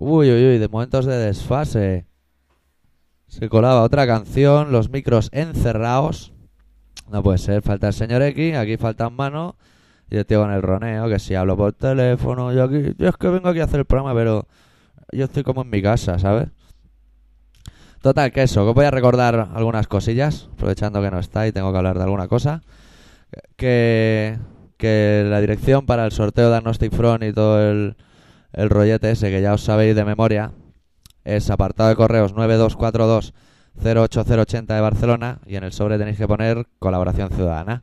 Speaker 1: Uy, uy, uy, de momentos de desfase. Se colaba otra canción, los micros encerrados. No puede ser, falta el señor X, aquí faltan manos. Y el tío con el roneo, que si hablo por teléfono, yo aquí, yo es que vengo aquí a hacer el programa, pero yo estoy como en mi casa, ¿sabes? Total, que eso, que os voy a recordar algunas cosillas, aprovechando que no está y tengo que hablar de alguna cosa. Que, que la dirección para el sorteo de Agnostic Front y todo el, el rollete ese que ya os sabéis de memoria es apartado de correos 9242 08080 de Barcelona y en el sobre tenéis que poner colaboración ciudadana.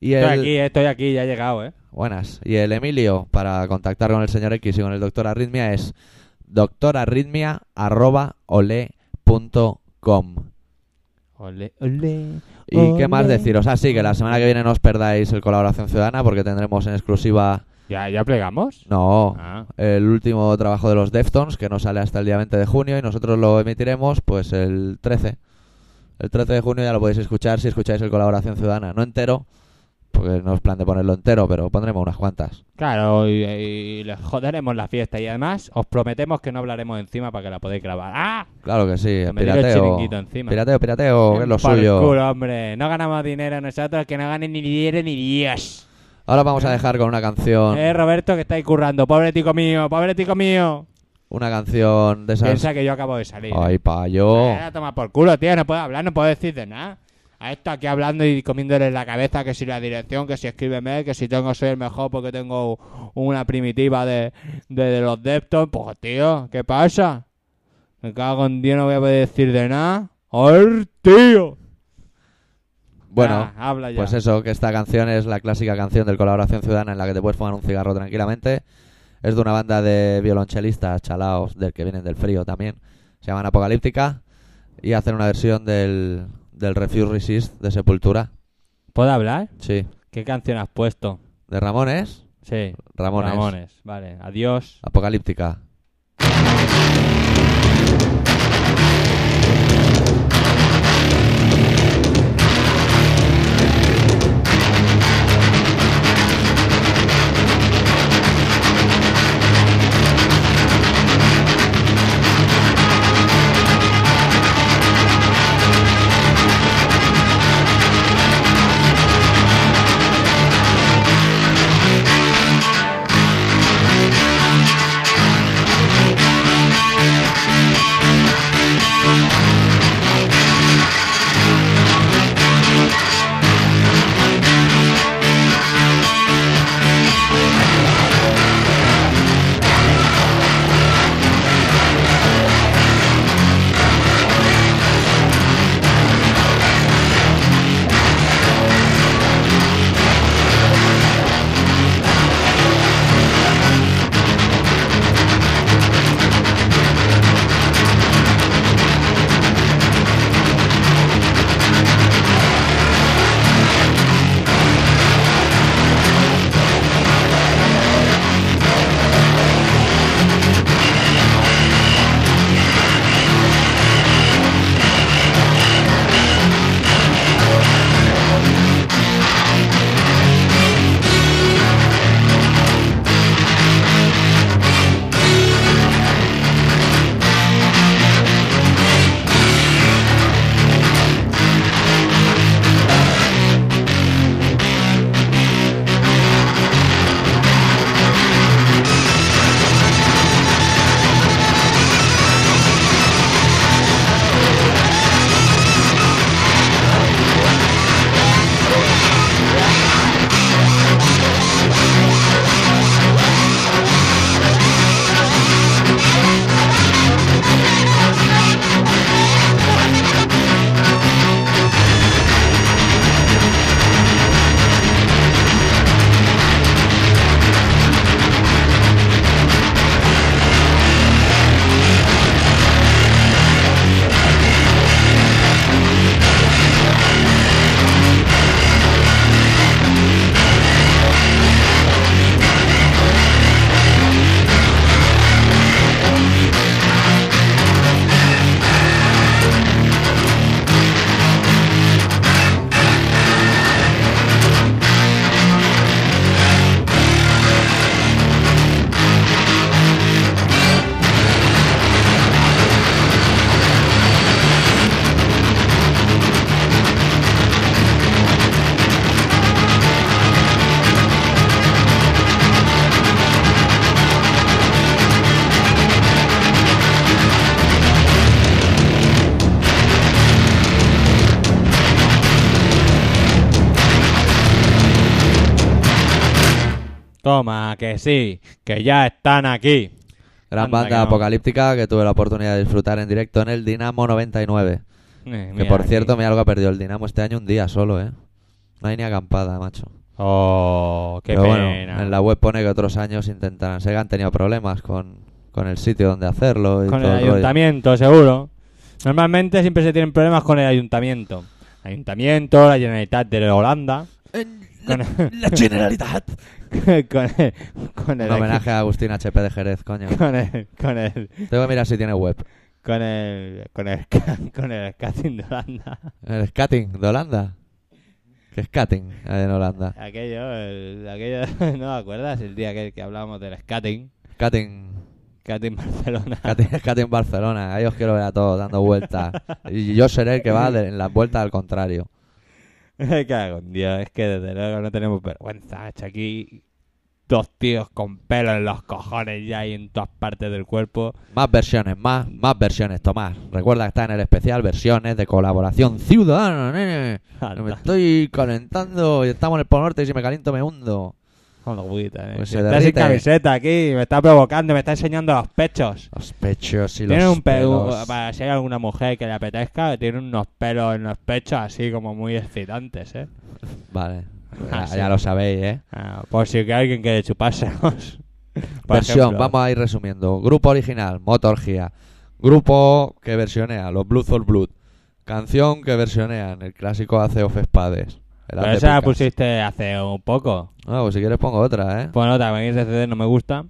Speaker 1: Y el,
Speaker 2: Estoy aquí, eh, estoy aquí, ya he llegado, ¿eh?
Speaker 1: Buenas. Y el Emilio, para contactar con el señor X y con el doctor Arritmia, es doctorarritmia.ole.com.
Speaker 2: Ole, ole.
Speaker 1: ¿Y qué más deciros? Ah, sí, que la semana que viene no os perdáis el Colaboración Ciudadana porque tendremos en exclusiva,
Speaker 2: ¿Ya, ¿Ya plegamos?
Speaker 1: no,
Speaker 2: Ah.
Speaker 1: el último trabajo de los Deftones que no sale hasta el día 20 de junio y nosotros lo emitiremos pues el 13. El 13 de junio ya lo podéis escuchar si escucháis el Colaboración Ciudadana. No entero, porque no es plan de ponerlo entero, pero pondremos unas cuantas.
Speaker 2: Claro, y, y les joderemos la fiesta. Y además, os prometemos que no hablaremos encima para que la podáis grabar. ¡Ah!
Speaker 1: Claro que sí,
Speaker 2: Que me el
Speaker 1: pirateo.
Speaker 2: encima.
Speaker 1: Pirateo, pirateo, que es lo suyo.
Speaker 2: culo, hombre. No ganamos dinero nosotros, que no ganen ni dinero ni Dios.
Speaker 1: Ahora vamos a dejar con una canción,
Speaker 2: Eh, Roberto, que estáis currando. Pobre tico mío, pobre tico mío.
Speaker 1: una canción de esas.
Speaker 2: Piensa que yo acabo de salir.
Speaker 1: Ay, payo.
Speaker 2: Eh, toma por culo, tío. No puedo hablar, no puedo decir de nada. A esto aquí hablando y comiéndole la cabeza que si la dirección, que si escríbeme, que si tengo soy el mejor porque tengo una primitiva de, de, de los Depton. Pues, tío, ¿qué pasa? Me cago en Dios, no voy a poder decir de nada. ¡Ay, tío!
Speaker 1: Bueno,
Speaker 2: Ah, habla ya.
Speaker 1: pues eso, que esta canción es la clásica canción del Colaboración Ciudadana en la que te puedes fumar un cigarro tranquilamente. Es de una banda de violonchelistas chalaos, del que vienen del frío también. Se llaman Apocalíptica y hacen una versión del, del Refuse Resist de Sepultura.
Speaker 2: ¿Puedo hablar?
Speaker 1: Sí.
Speaker 2: ¿Qué canción has puesto?
Speaker 1: ¿De Ramones?
Speaker 2: Sí.
Speaker 1: Ramones.
Speaker 2: Ramones. Vale, adiós.
Speaker 1: Apocalíptica.
Speaker 2: Toma, que sí, que ya están aquí.
Speaker 1: Gran
Speaker 2: Anda,
Speaker 1: banda
Speaker 2: que no.
Speaker 1: apocalíptica que tuve la oportunidad de disfrutar en directo en el Dinamo 99.
Speaker 2: Eh,
Speaker 1: Que por
Speaker 2: aquí.
Speaker 1: cierto, me algo ha perdido el Dinamo este año un día solo, ¿eh? No hay ni acampada, macho.
Speaker 2: Oh, qué
Speaker 1: Pero bueno,
Speaker 2: pena.
Speaker 1: en la web pone que otros años intentan. Sé que han tenido problemas con, con el sitio donde hacerlo y
Speaker 2: Con el
Speaker 1: todo el rollo.
Speaker 2: ayuntamiento, seguro. Normalmente siempre se tienen problemas con el ayuntamiento. Ayuntamiento, la Generalitat de Holanda. Con,
Speaker 1: La Generalitat.
Speaker 2: con el, con el,
Speaker 1: Un homenaje a Agustín HP de Jerez, coño.
Speaker 2: con el, con el,
Speaker 1: Tengo que mirar si tiene web.
Speaker 2: con el, con el, con el skating de Holanda.
Speaker 1: El skating de Holanda. ¿Qué skating hay en Holanda?
Speaker 2: Aquello, el- aquello, ¿no te acuerdas? El día que, que hablábamos del skating.
Speaker 1: Skating.
Speaker 2: Skating Barcelona.
Speaker 1: Skating Barcelona. Ahí os quiero ver a todos dando vueltas. Y yo seré el que va de- en las vueltas al contrario.
Speaker 2: Me cago en Dios, es que desde luego no tenemos vergüenza. macho. Aquí dos tíos con pelo en los cojones ya y en todas partes del cuerpo.
Speaker 1: Más versiones, más, más versiones, Tomás. Recuerda que está en el especial versiones de colaboración ciudadana, nene. Me estoy calentando y estamos en el Polo Norte y si me caliento me hundo.
Speaker 2: Con agüita, eh.
Speaker 1: Pues se
Speaker 2: está sin camiseta aquí, me está provocando, me está enseñando los pechos.
Speaker 1: Los pechos y
Speaker 2: Tiene
Speaker 1: los
Speaker 2: un pelo,
Speaker 1: pelos.
Speaker 2: para si hay alguna mujer que le apetezca, tiene unos pelos en los pechos así como muy excitantes, eh.
Speaker 1: Vale. Ya, lo sabéis, ¿eh?
Speaker 2: Ah, por si que alguien quiere chupárselos.
Speaker 1: Versión,
Speaker 2: ejemplo.
Speaker 1: vamos a ir resumiendo. Grupo original, Motorgia. Grupo que versionea, los Blood for Blood. Canción que versionean, el clásico Ace of Spades.
Speaker 2: Pero esa la pusiste hace un poco.
Speaker 1: Ah, pues si quieres pongo otra, ¿eh?
Speaker 2: Pues nota, que ese CD no me gusta.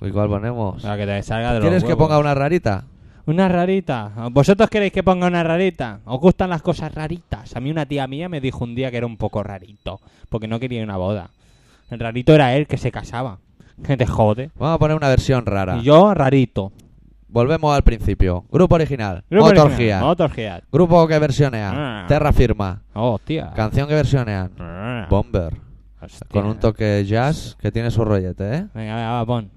Speaker 1: ¿Y cuál ponemos?
Speaker 2: Para que te salga de los
Speaker 1: ¿Quieres que ponga una rarita?
Speaker 2: Una rarita. ¿Vosotros queréis que ponga una rarita? ¿Os gustan las cosas raritas? A mí una tía mía me dijo un día que era un poco rarito, porque no quería una boda. El rarito era él que se casaba. Que te jode.
Speaker 1: Vamos a poner una versión rara.
Speaker 2: Y yo, rarito.
Speaker 1: Volvemos al principio. Grupo original,
Speaker 2: Grupo
Speaker 1: Motorgia.
Speaker 2: original.
Speaker 1: Grupo que versionea,
Speaker 2: Ah.
Speaker 1: Terra Firma.
Speaker 2: Oh, tía.
Speaker 1: Canción que versionean,
Speaker 2: Ah,
Speaker 1: Bomber.
Speaker 2: hostia.
Speaker 1: Con un toque jazz que tiene su rollete, ¿eh?
Speaker 2: Venga, venga, va, pon.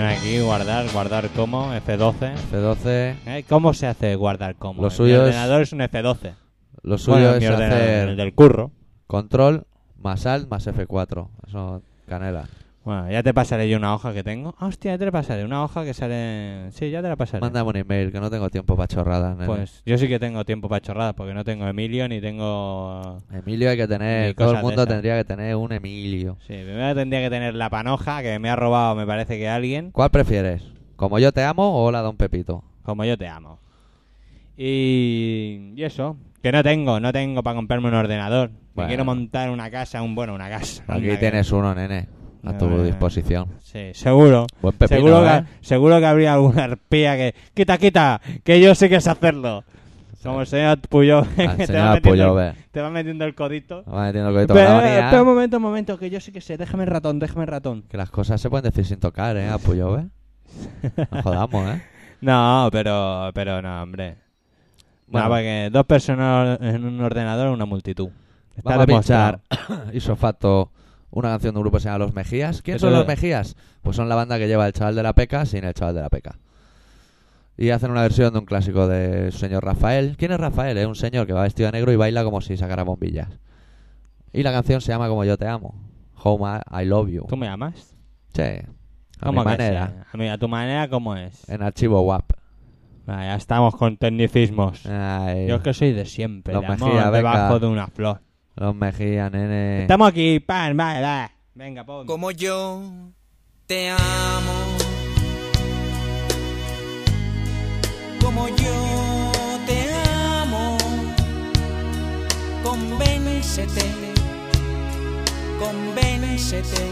Speaker 2: Conversación aquí, guardar, guardar como, F12.
Speaker 1: F12.
Speaker 2: ¿Eh? ¿Cómo se hace guardar como?
Speaker 1: Lo
Speaker 2: Mi
Speaker 1: suyo es-
Speaker 2: ordenador es un F12.
Speaker 1: Lo suyo
Speaker 2: Bueno,
Speaker 1: es
Speaker 2: mi ordenador,
Speaker 1: hacer
Speaker 2: el del curro.
Speaker 1: control más alt más F4. Eso, canela.
Speaker 2: Bueno, ya te pasaré yo una hoja que tengo. Ah, hostia, ya te la pasaré. Una hoja que sale... Sí, ya te la pasaré.
Speaker 1: Mándame un email que no tengo tiempo para chorradas. nene.
Speaker 2: Pues yo sí que tengo tiempo para chorradas porque no tengo Emilio ni tengo...
Speaker 1: Emilio hay que tener. Todo el mundo tendría que tener un Emilio.
Speaker 2: Sí, primero tendría que tener la panoja que me ha robado, me parece que alguien.
Speaker 1: ¿Cuál prefieres? ¿Como yo te amo o hola, don Pepito?
Speaker 2: Como yo te amo. Y, y eso, que no tengo, no tengo para comprarme un ordenador. Me
Speaker 1: Bueno.
Speaker 2: quiero montar una casa, un bueno, una casa.
Speaker 1: Aquí tienes uno, nene. A tu
Speaker 2: no.
Speaker 1: disposición.
Speaker 2: Sí, seguro.
Speaker 1: Buen pepino,
Speaker 2: seguro,
Speaker 1: ¿eh?
Speaker 2: que, seguro que habría alguna arpía que... Quita, quita, que yo sé que sé hacerlo. Como el señor Puyol, que te va,
Speaker 1: señor
Speaker 2: metiendo,
Speaker 1: Puyove.
Speaker 2: te va metiendo el codito.
Speaker 1: Va metiendo el codito
Speaker 2: Pero, espera un momento, un momento, que yo sí que sé. Déjame el ratón, déjame el ratón.
Speaker 1: Que las cosas se pueden decir sin tocar, ¿eh? A Puyove. No jodamos, ¿eh?
Speaker 2: No, pero, pero no, hombre.
Speaker 1: Bueno.
Speaker 2: No, porque dos personas en un ordenador es una multitud. Está
Speaker 1: Vamos a pinchar isofacto una canción de un grupo que se llama Los Mejías. ¿Quién
Speaker 2: Eso
Speaker 1: son
Speaker 2: de-
Speaker 1: Los Mejías? Pues son la banda que lleva el chaval de la peca sin el chaval de la peca. Y hacen una versión de un clásico de señor Rafael. ¿Quién es Rafael? Es un señor que va vestido de negro y baila como si sacara bombillas. Y la canción se llama Como yo te amo. Home I Love You.
Speaker 2: ¿Tú me amas?
Speaker 1: Sí. A
Speaker 2: ¿Cómo que
Speaker 1: manera.
Speaker 2: sí? A, mi- a tu manera, ¿cómo es?
Speaker 1: En archivo WAP.
Speaker 2: Ah, ya estamos con tecnicismos.
Speaker 1: Ay,
Speaker 2: Yo es que soy de siempre,
Speaker 1: Los
Speaker 2: de amor,
Speaker 1: Mejía, venga.
Speaker 2: debajo de una flor.
Speaker 1: Los Mejías, nene.
Speaker 2: Estamos aquí, pan, vale, vale. Venga, pon.
Speaker 3: como yo te amo, como yo te amo, convéncete, convéncete,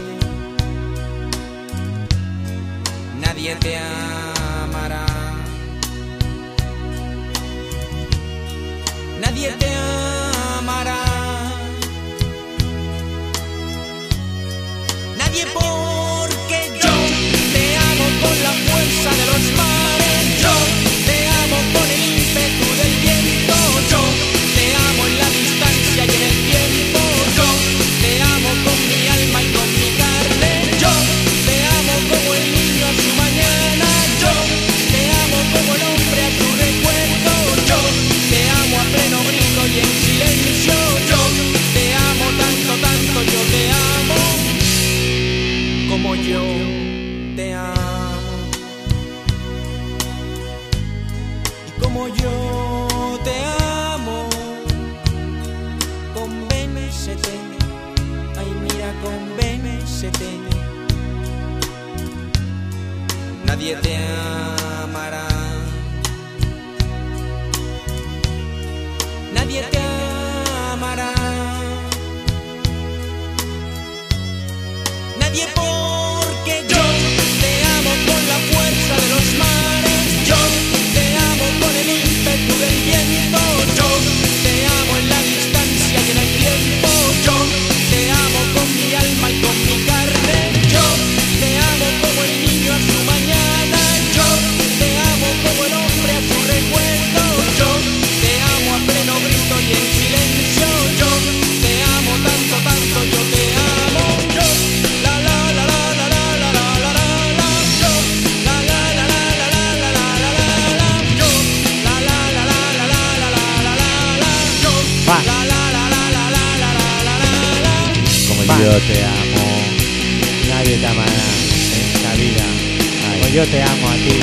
Speaker 3: nadie te amará, nadie te amará. Yo te amo. Nadie te amará en
Speaker 2: esta vida. Pues yo te amo a ti.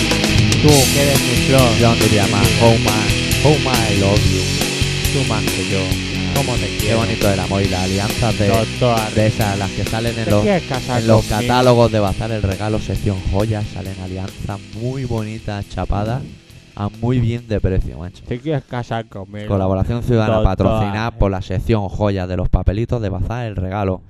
Speaker 2: Tú, que eres mi flor.
Speaker 1: Yo diría más. Home I, home I love you.
Speaker 2: Tú más que yo. ¿Cómo te
Speaker 1: Qué
Speaker 2: quiero?
Speaker 1: bonito el amor y las alianzas de,
Speaker 2: Doctor.
Speaker 1: de esas, las que salen en
Speaker 2: ¿Te
Speaker 1: los, en catálogos de Bazar el Regalo, sección joyas, salen alianzas muy bonitas, chapadas, a muy bien de precio, macho.
Speaker 2: ¿Te quieres casar conmigo?
Speaker 1: Colaboración ciudadana
Speaker 2: Doctor.
Speaker 1: patrocinada por la sección joyas de los papelitos de Bazar el Regalo.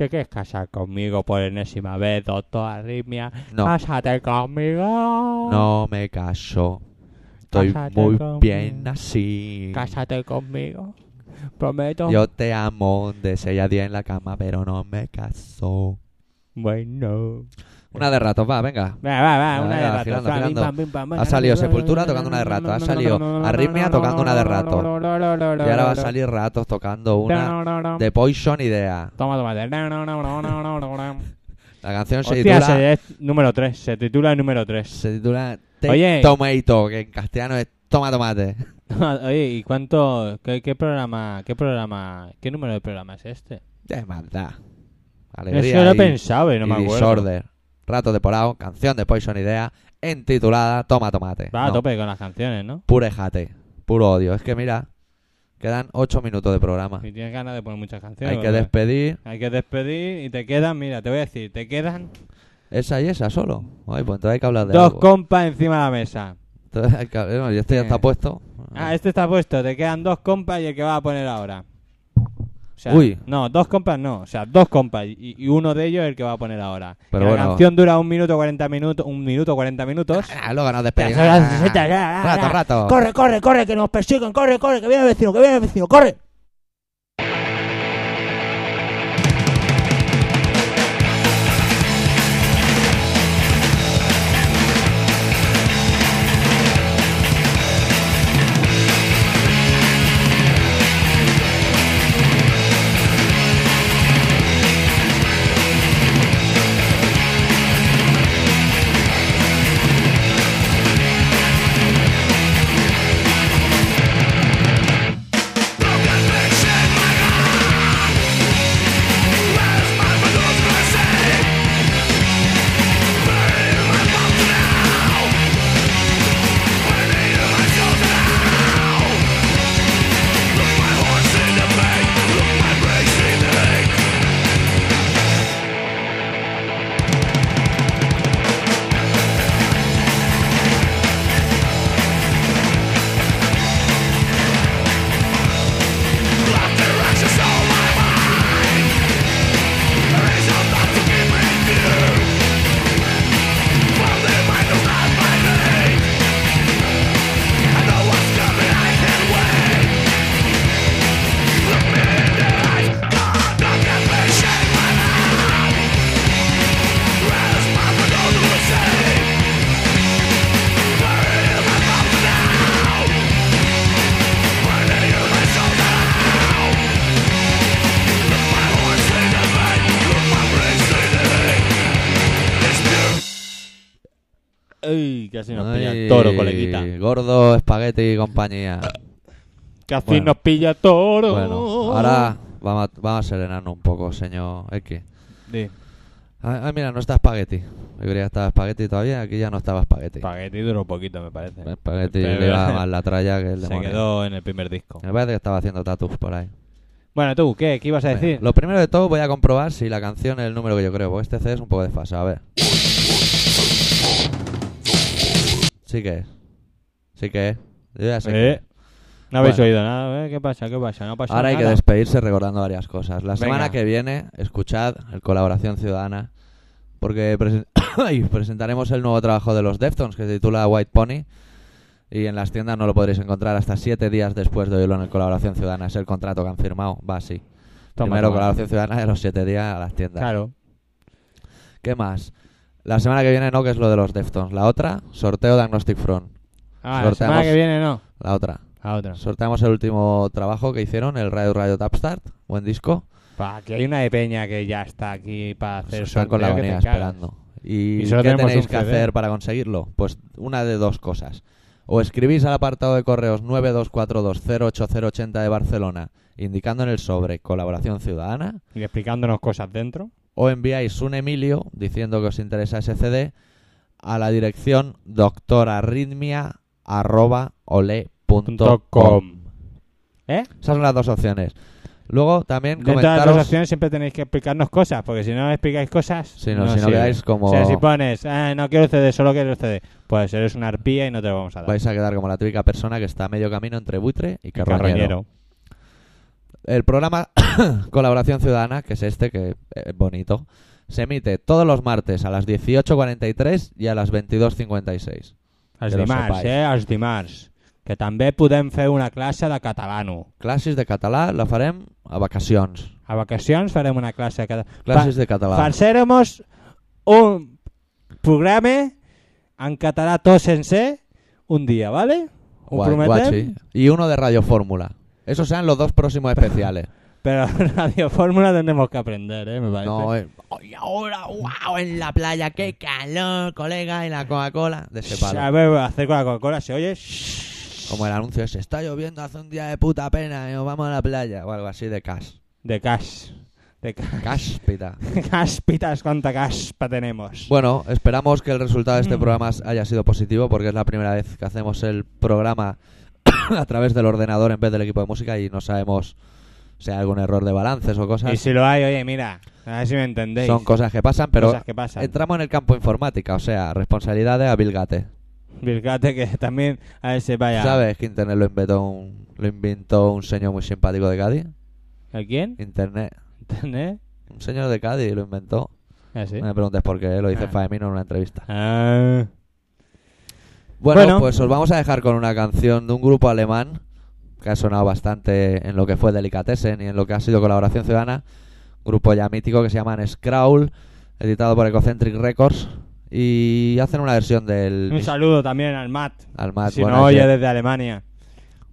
Speaker 2: ¿Te quieres casar conmigo por enésima vez, doctor Arritmia?
Speaker 1: No.
Speaker 2: Cásate conmigo.
Speaker 1: No me caso. Estoy
Speaker 2: Cásate
Speaker 1: muy
Speaker 2: conmigo.
Speaker 1: bien así.
Speaker 2: Cásate conmigo. Prometo.
Speaker 1: Yo te amo de 6 a 10 en la cama, pero no me caso.
Speaker 2: Bueno.
Speaker 1: Una de ratos, va, venga.
Speaker 2: Va, va, va, una de
Speaker 1: venga,
Speaker 2: rato.
Speaker 1: girando,
Speaker 2: Pam,
Speaker 1: girando.
Speaker 2: pim, pam, pim, pam.
Speaker 1: Ha salido Sepultura tocando una de rato, ha salido Arritmia tocando una de rato. Y ahora va a salir ratos tocando una de Poison Idea.
Speaker 2: Toma, toma.
Speaker 1: La canción se
Speaker 2: Hostia,
Speaker 1: titula,
Speaker 2: se es número 3. Se titula número 3.
Speaker 1: se titula Take
Speaker 2: Oye.
Speaker 1: Tomato, que en castellano es Toma Tomate.
Speaker 2: Oye, ¿y cuánto? Qué, qué programa? ¿Qué programa? ¿Qué número de programa es este?
Speaker 1: De maldad.
Speaker 2: Eso
Speaker 1: Alegría
Speaker 2: lo he pensado y no
Speaker 1: y
Speaker 2: me acuerdo.
Speaker 1: Disorder. Rato de Porao, canción de Poison Idea, entitulada Toma Tomate.
Speaker 2: Va a
Speaker 1: No,
Speaker 2: tope con las canciones, ¿no?
Speaker 1: Pure jate, puro odio. Es que mira, quedan 8 minutos de programa.
Speaker 2: Y tienes ganas de poner muchas canciones.
Speaker 1: Hay que
Speaker 2: porque-
Speaker 1: despedir
Speaker 2: Hay que despedir y te quedan, mira, te voy a decir, te quedan
Speaker 1: esa y esa solo. Ay, pues entonces hay que hablar de
Speaker 2: dos
Speaker 1: algo.
Speaker 2: compas encima de la mesa.
Speaker 1: Entonces hay que- bueno, y este ya está puesto.
Speaker 2: Ah, este está puesto, te quedan dos compas y el que vas a poner ahora. Sea,
Speaker 1: Uy.
Speaker 2: No, dos compas no, o sea, dos compas y, y uno de ellos es el que va a poner ahora.
Speaker 1: Pero bueno.
Speaker 2: La canción dura un minuto 40 minutos, un minuto 40 minutos.
Speaker 1: Ah, luego nos despedimos. rato, rato.
Speaker 2: Corre, corre, corre, que nos persiguen, corre, corre, que viene el vecino, que viene el vecino, corre. Uy, casi nos pilla el
Speaker 1: Ay,
Speaker 2: toro, coleguita.
Speaker 1: Gordo, espagueti y compañía.
Speaker 2: Casi
Speaker 1: Bueno.
Speaker 2: nos pilla toro.
Speaker 1: Bueno, ahora vamos a, vamos a serenarnos un poco, señor X.
Speaker 2: Di,
Speaker 1: Ah, ah, mira, no está espagueti. Yo creía que estaba espagueti todavía, aquí ya no estaba espagueti.
Speaker 2: Espagueti duró poquito, me parece.
Speaker 1: Espagueti
Speaker 2: Pero-
Speaker 1: le iba más la tralla que el
Speaker 2: Se
Speaker 1: demonio.
Speaker 2: quedó en el primer disco.
Speaker 1: Me parece que estaba haciendo tatus por ahí.
Speaker 2: Bueno, tú, ¿qué? ¿Qué ibas a
Speaker 1: Venga,
Speaker 2: decir?
Speaker 1: Lo primero de todo voy a comprobar si la canción es el número que yo creo, porque este C es un poco desfasado. A ver. Sí que es. Sí que es. Yo ya sé que
Speaker 2: No habéis
Speaker 1: Bueno.
Speaker 2: oído nada, ¿eh? ¿Qué pasa? ¿Qué pasa? No pasa
Speaker 1: Ahora hay que despedirse recordando varias cosas. La semana
Speaker 2: Venga.
Speaker 1: que viene, escuchad el Colaboración Ciudadana, porque presen- Ay, presentaremos el nuevo trabajo de los Deftones, que se titula White Pony, y en las tiendas no lo podréis encontrar hasta siete días después de oírlo en el Colaboración Ciudadana. Es el contrato que han firmado, va así.
Speaker 2: Toma,
Speaker 1: Primero
Speaker 2: toma.
Speaker 1: Colaboración Ciudadana a los siete días a las tiendas.
Speaker 2: Claro.
Speaker 1: ¿Qué más? La semana que viene no, que es lo de los Deftones. La otra, sorteo de Agnostic Front.
Speaker 2: Ah, la semana que viene no.
Speaker 1: La otra.
Speaker 2: A otra.
Speaker 1: Sorteamos el último trabajo que hicieron, el Radio Radio Tapstart. Buen disco.
Speaker 2: Pa, aquí hay una de peña que ya está aquí para hacer
Speaker 1: Están con la
Speaker 2: que
Speaker 1: agonía esperando. ¿Y,
Speaker 2: Y solo
Speaker 1: qué tenéis que hacer para conseguirlo? Pues una de dos cosas. O escribís al apartado de correos 924208080 de Barcelona, indicando en el sobre colaboración ciudadana,
Speaker 2: Y explicándonos cosas dentro.
Speaker 1: O enviáis un Emilio diciendo que os interesa ese CD a la dirección doctorarritmia.ole.com.
Speaker 2: .com. ¿Eh?
Speaker 1: Esas son las dos opciones. Luego también
Speaker 2: Dentro de las dos opciones siempre tenéis que explicarnos cosas, porque si no explicáis cosas...
Speaker 1: Si no, si no quedáis como...
Speaker 2: O sea, si pones, "Ah, no quiero CD, solo quiero CD, pues eres una arpía y no te lo vamos a dar.
Speaker 1: Vais a quedar como la típica persona que está a medio camino entre buitre y
Speaker 2: Y
Speaker 1: carroñero.
Speaker 2: carroñero.
Speaker 1: El programa Colaboración Ciudadana, que es este, que es bonito, se emite todos los martes a las 18.43 y a las 22.56.
Speaker 2: Els
Speaker 1: Que lo
Speaker 2: dimarts,
Speaker 1: sepáis.
Speaker 2: eh? Els dimarts. Que també podem fer una classe de catalano.
Speaker 1: Classes de català la farem a vacacions.
Speaker 2: A vacacions farem una classe de català.
Speaker 1: Classes de català.
Speaker 2: Farcéramos un programa en català tot sencer un dia, ¿vale? Ho
Speaker 1: Guay,
Speaker 2: prometem?
Speaker 1: guachi. Y uno de Radio Fórmula. Esos sean los dos próximos especiales.
Speaker 2: Pero Radio Fórmula tenemos que aprender, ¿eh? Me parece.
Speaker 1: No, eh, "Ay, ahora, wow, en la playa, qué calor, colega, y la Coca-Cola. De ese palo.
Speaker 2: A ver, hacer con la Coca-Cola se oye.
Speaker 1: Como el anuncio ese, está lloviendo, hace un día de puta pena, y nos vamos a la playa. O algo así de cash.
Speaker 2: De cash. De cash.
Speaker 1: Cash, pita.
Speaker 2: Caspitas, cuánta caspa tenemos.
Speaker 1: Bueno, esperamos que el resultado de este
Speaker 2: Mm.
Speaker 1: programa haya sido positivo, porque es la primera vez que hacemos el programa a través del ordenador en vez del equipo de música y no sabemos si hay algún error de balances o cosas.
Speaker 2: y si lo hay, oye, mira, a ver si me entendéis.
Speaker 1: Son cosas que pasan, pero
Speaker 2: Cosas que pasan.
Speaker 1: entramos en el campo informática, o sea, responsabilidad de Bill Gates.
Speaker 2: Virgate que también, a si vaya.
Speaker 1: ¿Sabes que Internet lo inventó un, lo inventó un señor muy simpático de Cádiz?
Speaker 2: ¿A quién?
Speaker 1: Internet.
Speaker 2: ¿Internet?
Speaker 1: Un señor de Cádiz lo inventó.
Speaker 2: ¿Ah, sí?
Speaker 1: No me preguntes por qué, lo dice
Speaker 2: Ah.
Speaker 1: Faemino en una entrevista.
Speaker 2: Ah.
Speaker 1: Bueno,
Speaker 2: Bueno.
Speaker 1: pues os vamos a dejar con una canción de un grupo alemán que ha sonado bastante en lo que fue Delicatessen y en lo que ha sido Colaboración Ciudadana. Grupo ya mítico que se llaman Scrawl, editado por Ecocentric Records. Y hacen una versión del...
Speaker 2: Un saludo también al Matt.
Speaker 1: al Matt
Speaker 2: si no oye desde Alemania.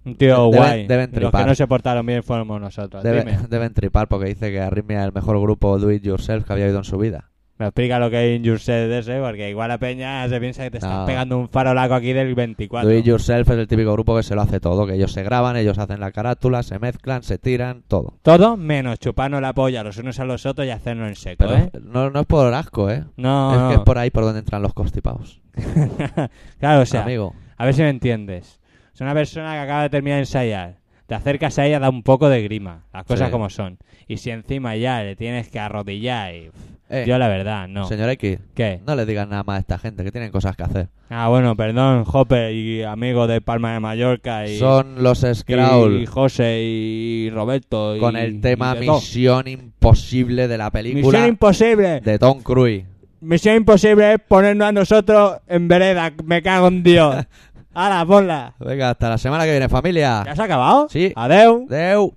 Speaker 2: Un tío
Speaker 1: Deben-
Speaker 2: guay.
Speaker 1: deben
Speaker 2: Y Los que
Speaker 1: tripar.
Speaker 2: no se portaron bien fuimos nosotros.
Speaker 1: debe-
Speaker 2: Dime.
Speaker 1: deben tripar porque dice que Arritmia es el mejor grupo do it yourself que había oído en su vida.
Speaker 2: Me explica lo que hay en Yourself de ese, porque igual la peña se piensa que te están
Speaker 1: No.
Speaker 2: pegando un farolaco aquí del 24.
Speaker 1: Do it yourself es el típico grupo que se lo hace todo, que ellos se graban, ellos hacen la carátula, se mezclan, se tiran, todo.
Speaker 2: Todo menos chuparnos la polla los unos a los otros y hacernos en seco,
Speaker 1: Pero
Speaker 2: ¿eh?
Speaker 1: no, no es por asco, ¿eh?
Speaker 2: No,
Speaker 1: es
Speaker 2: no.
Speaker 1: que es por ahí por donde entran los constipados.
Speaker 2: claro, o sea,
Speaker 1: Amigo.
Speaker 2: a ver si me entiendes. Es una persona que acaba de terminar de ensayar. Te acercas a ella, da un poco de grima. Las cosas
Speaker 1: Sí.
Speaker 2: como son. Y si encima ya le tienes que arrodillar y...
Speaker 1: Eh,
Speaker 2: Yo la verdad, no.
Speaker 1: Señor X,
Speaker 2: ¿Qué?
Speaker 1: no le digan nada más a esta gente, que tienen cosas que hacer.
Speaker 2: Ah, bueno, perdón, Jope y amigo de Palma de Mallorca y...
Speaker 1: Son los
Speaker 2: y
Speaker 1: Scrawl
Speaker 2: José y Roberto y-
Speaker 1: con el tema
Speaker 2: y de todo.
Speaker 1: Misión Imposible de la película
Speaker 2: Misión imposible.
Speaker 1: de Tom Cruise.
Speaker 2: Misión imposible es ponernos a nosotros en vereda. Me cago en Dios. ¡Hala, ponla!
Speaker 1: Venga, hasta la semana que viene, familia.
Speaker 2: ¿Ya se ha acabado?
Speaker 1: Sí.
Speaker 2: Adeu.
Speaker 1: Deu.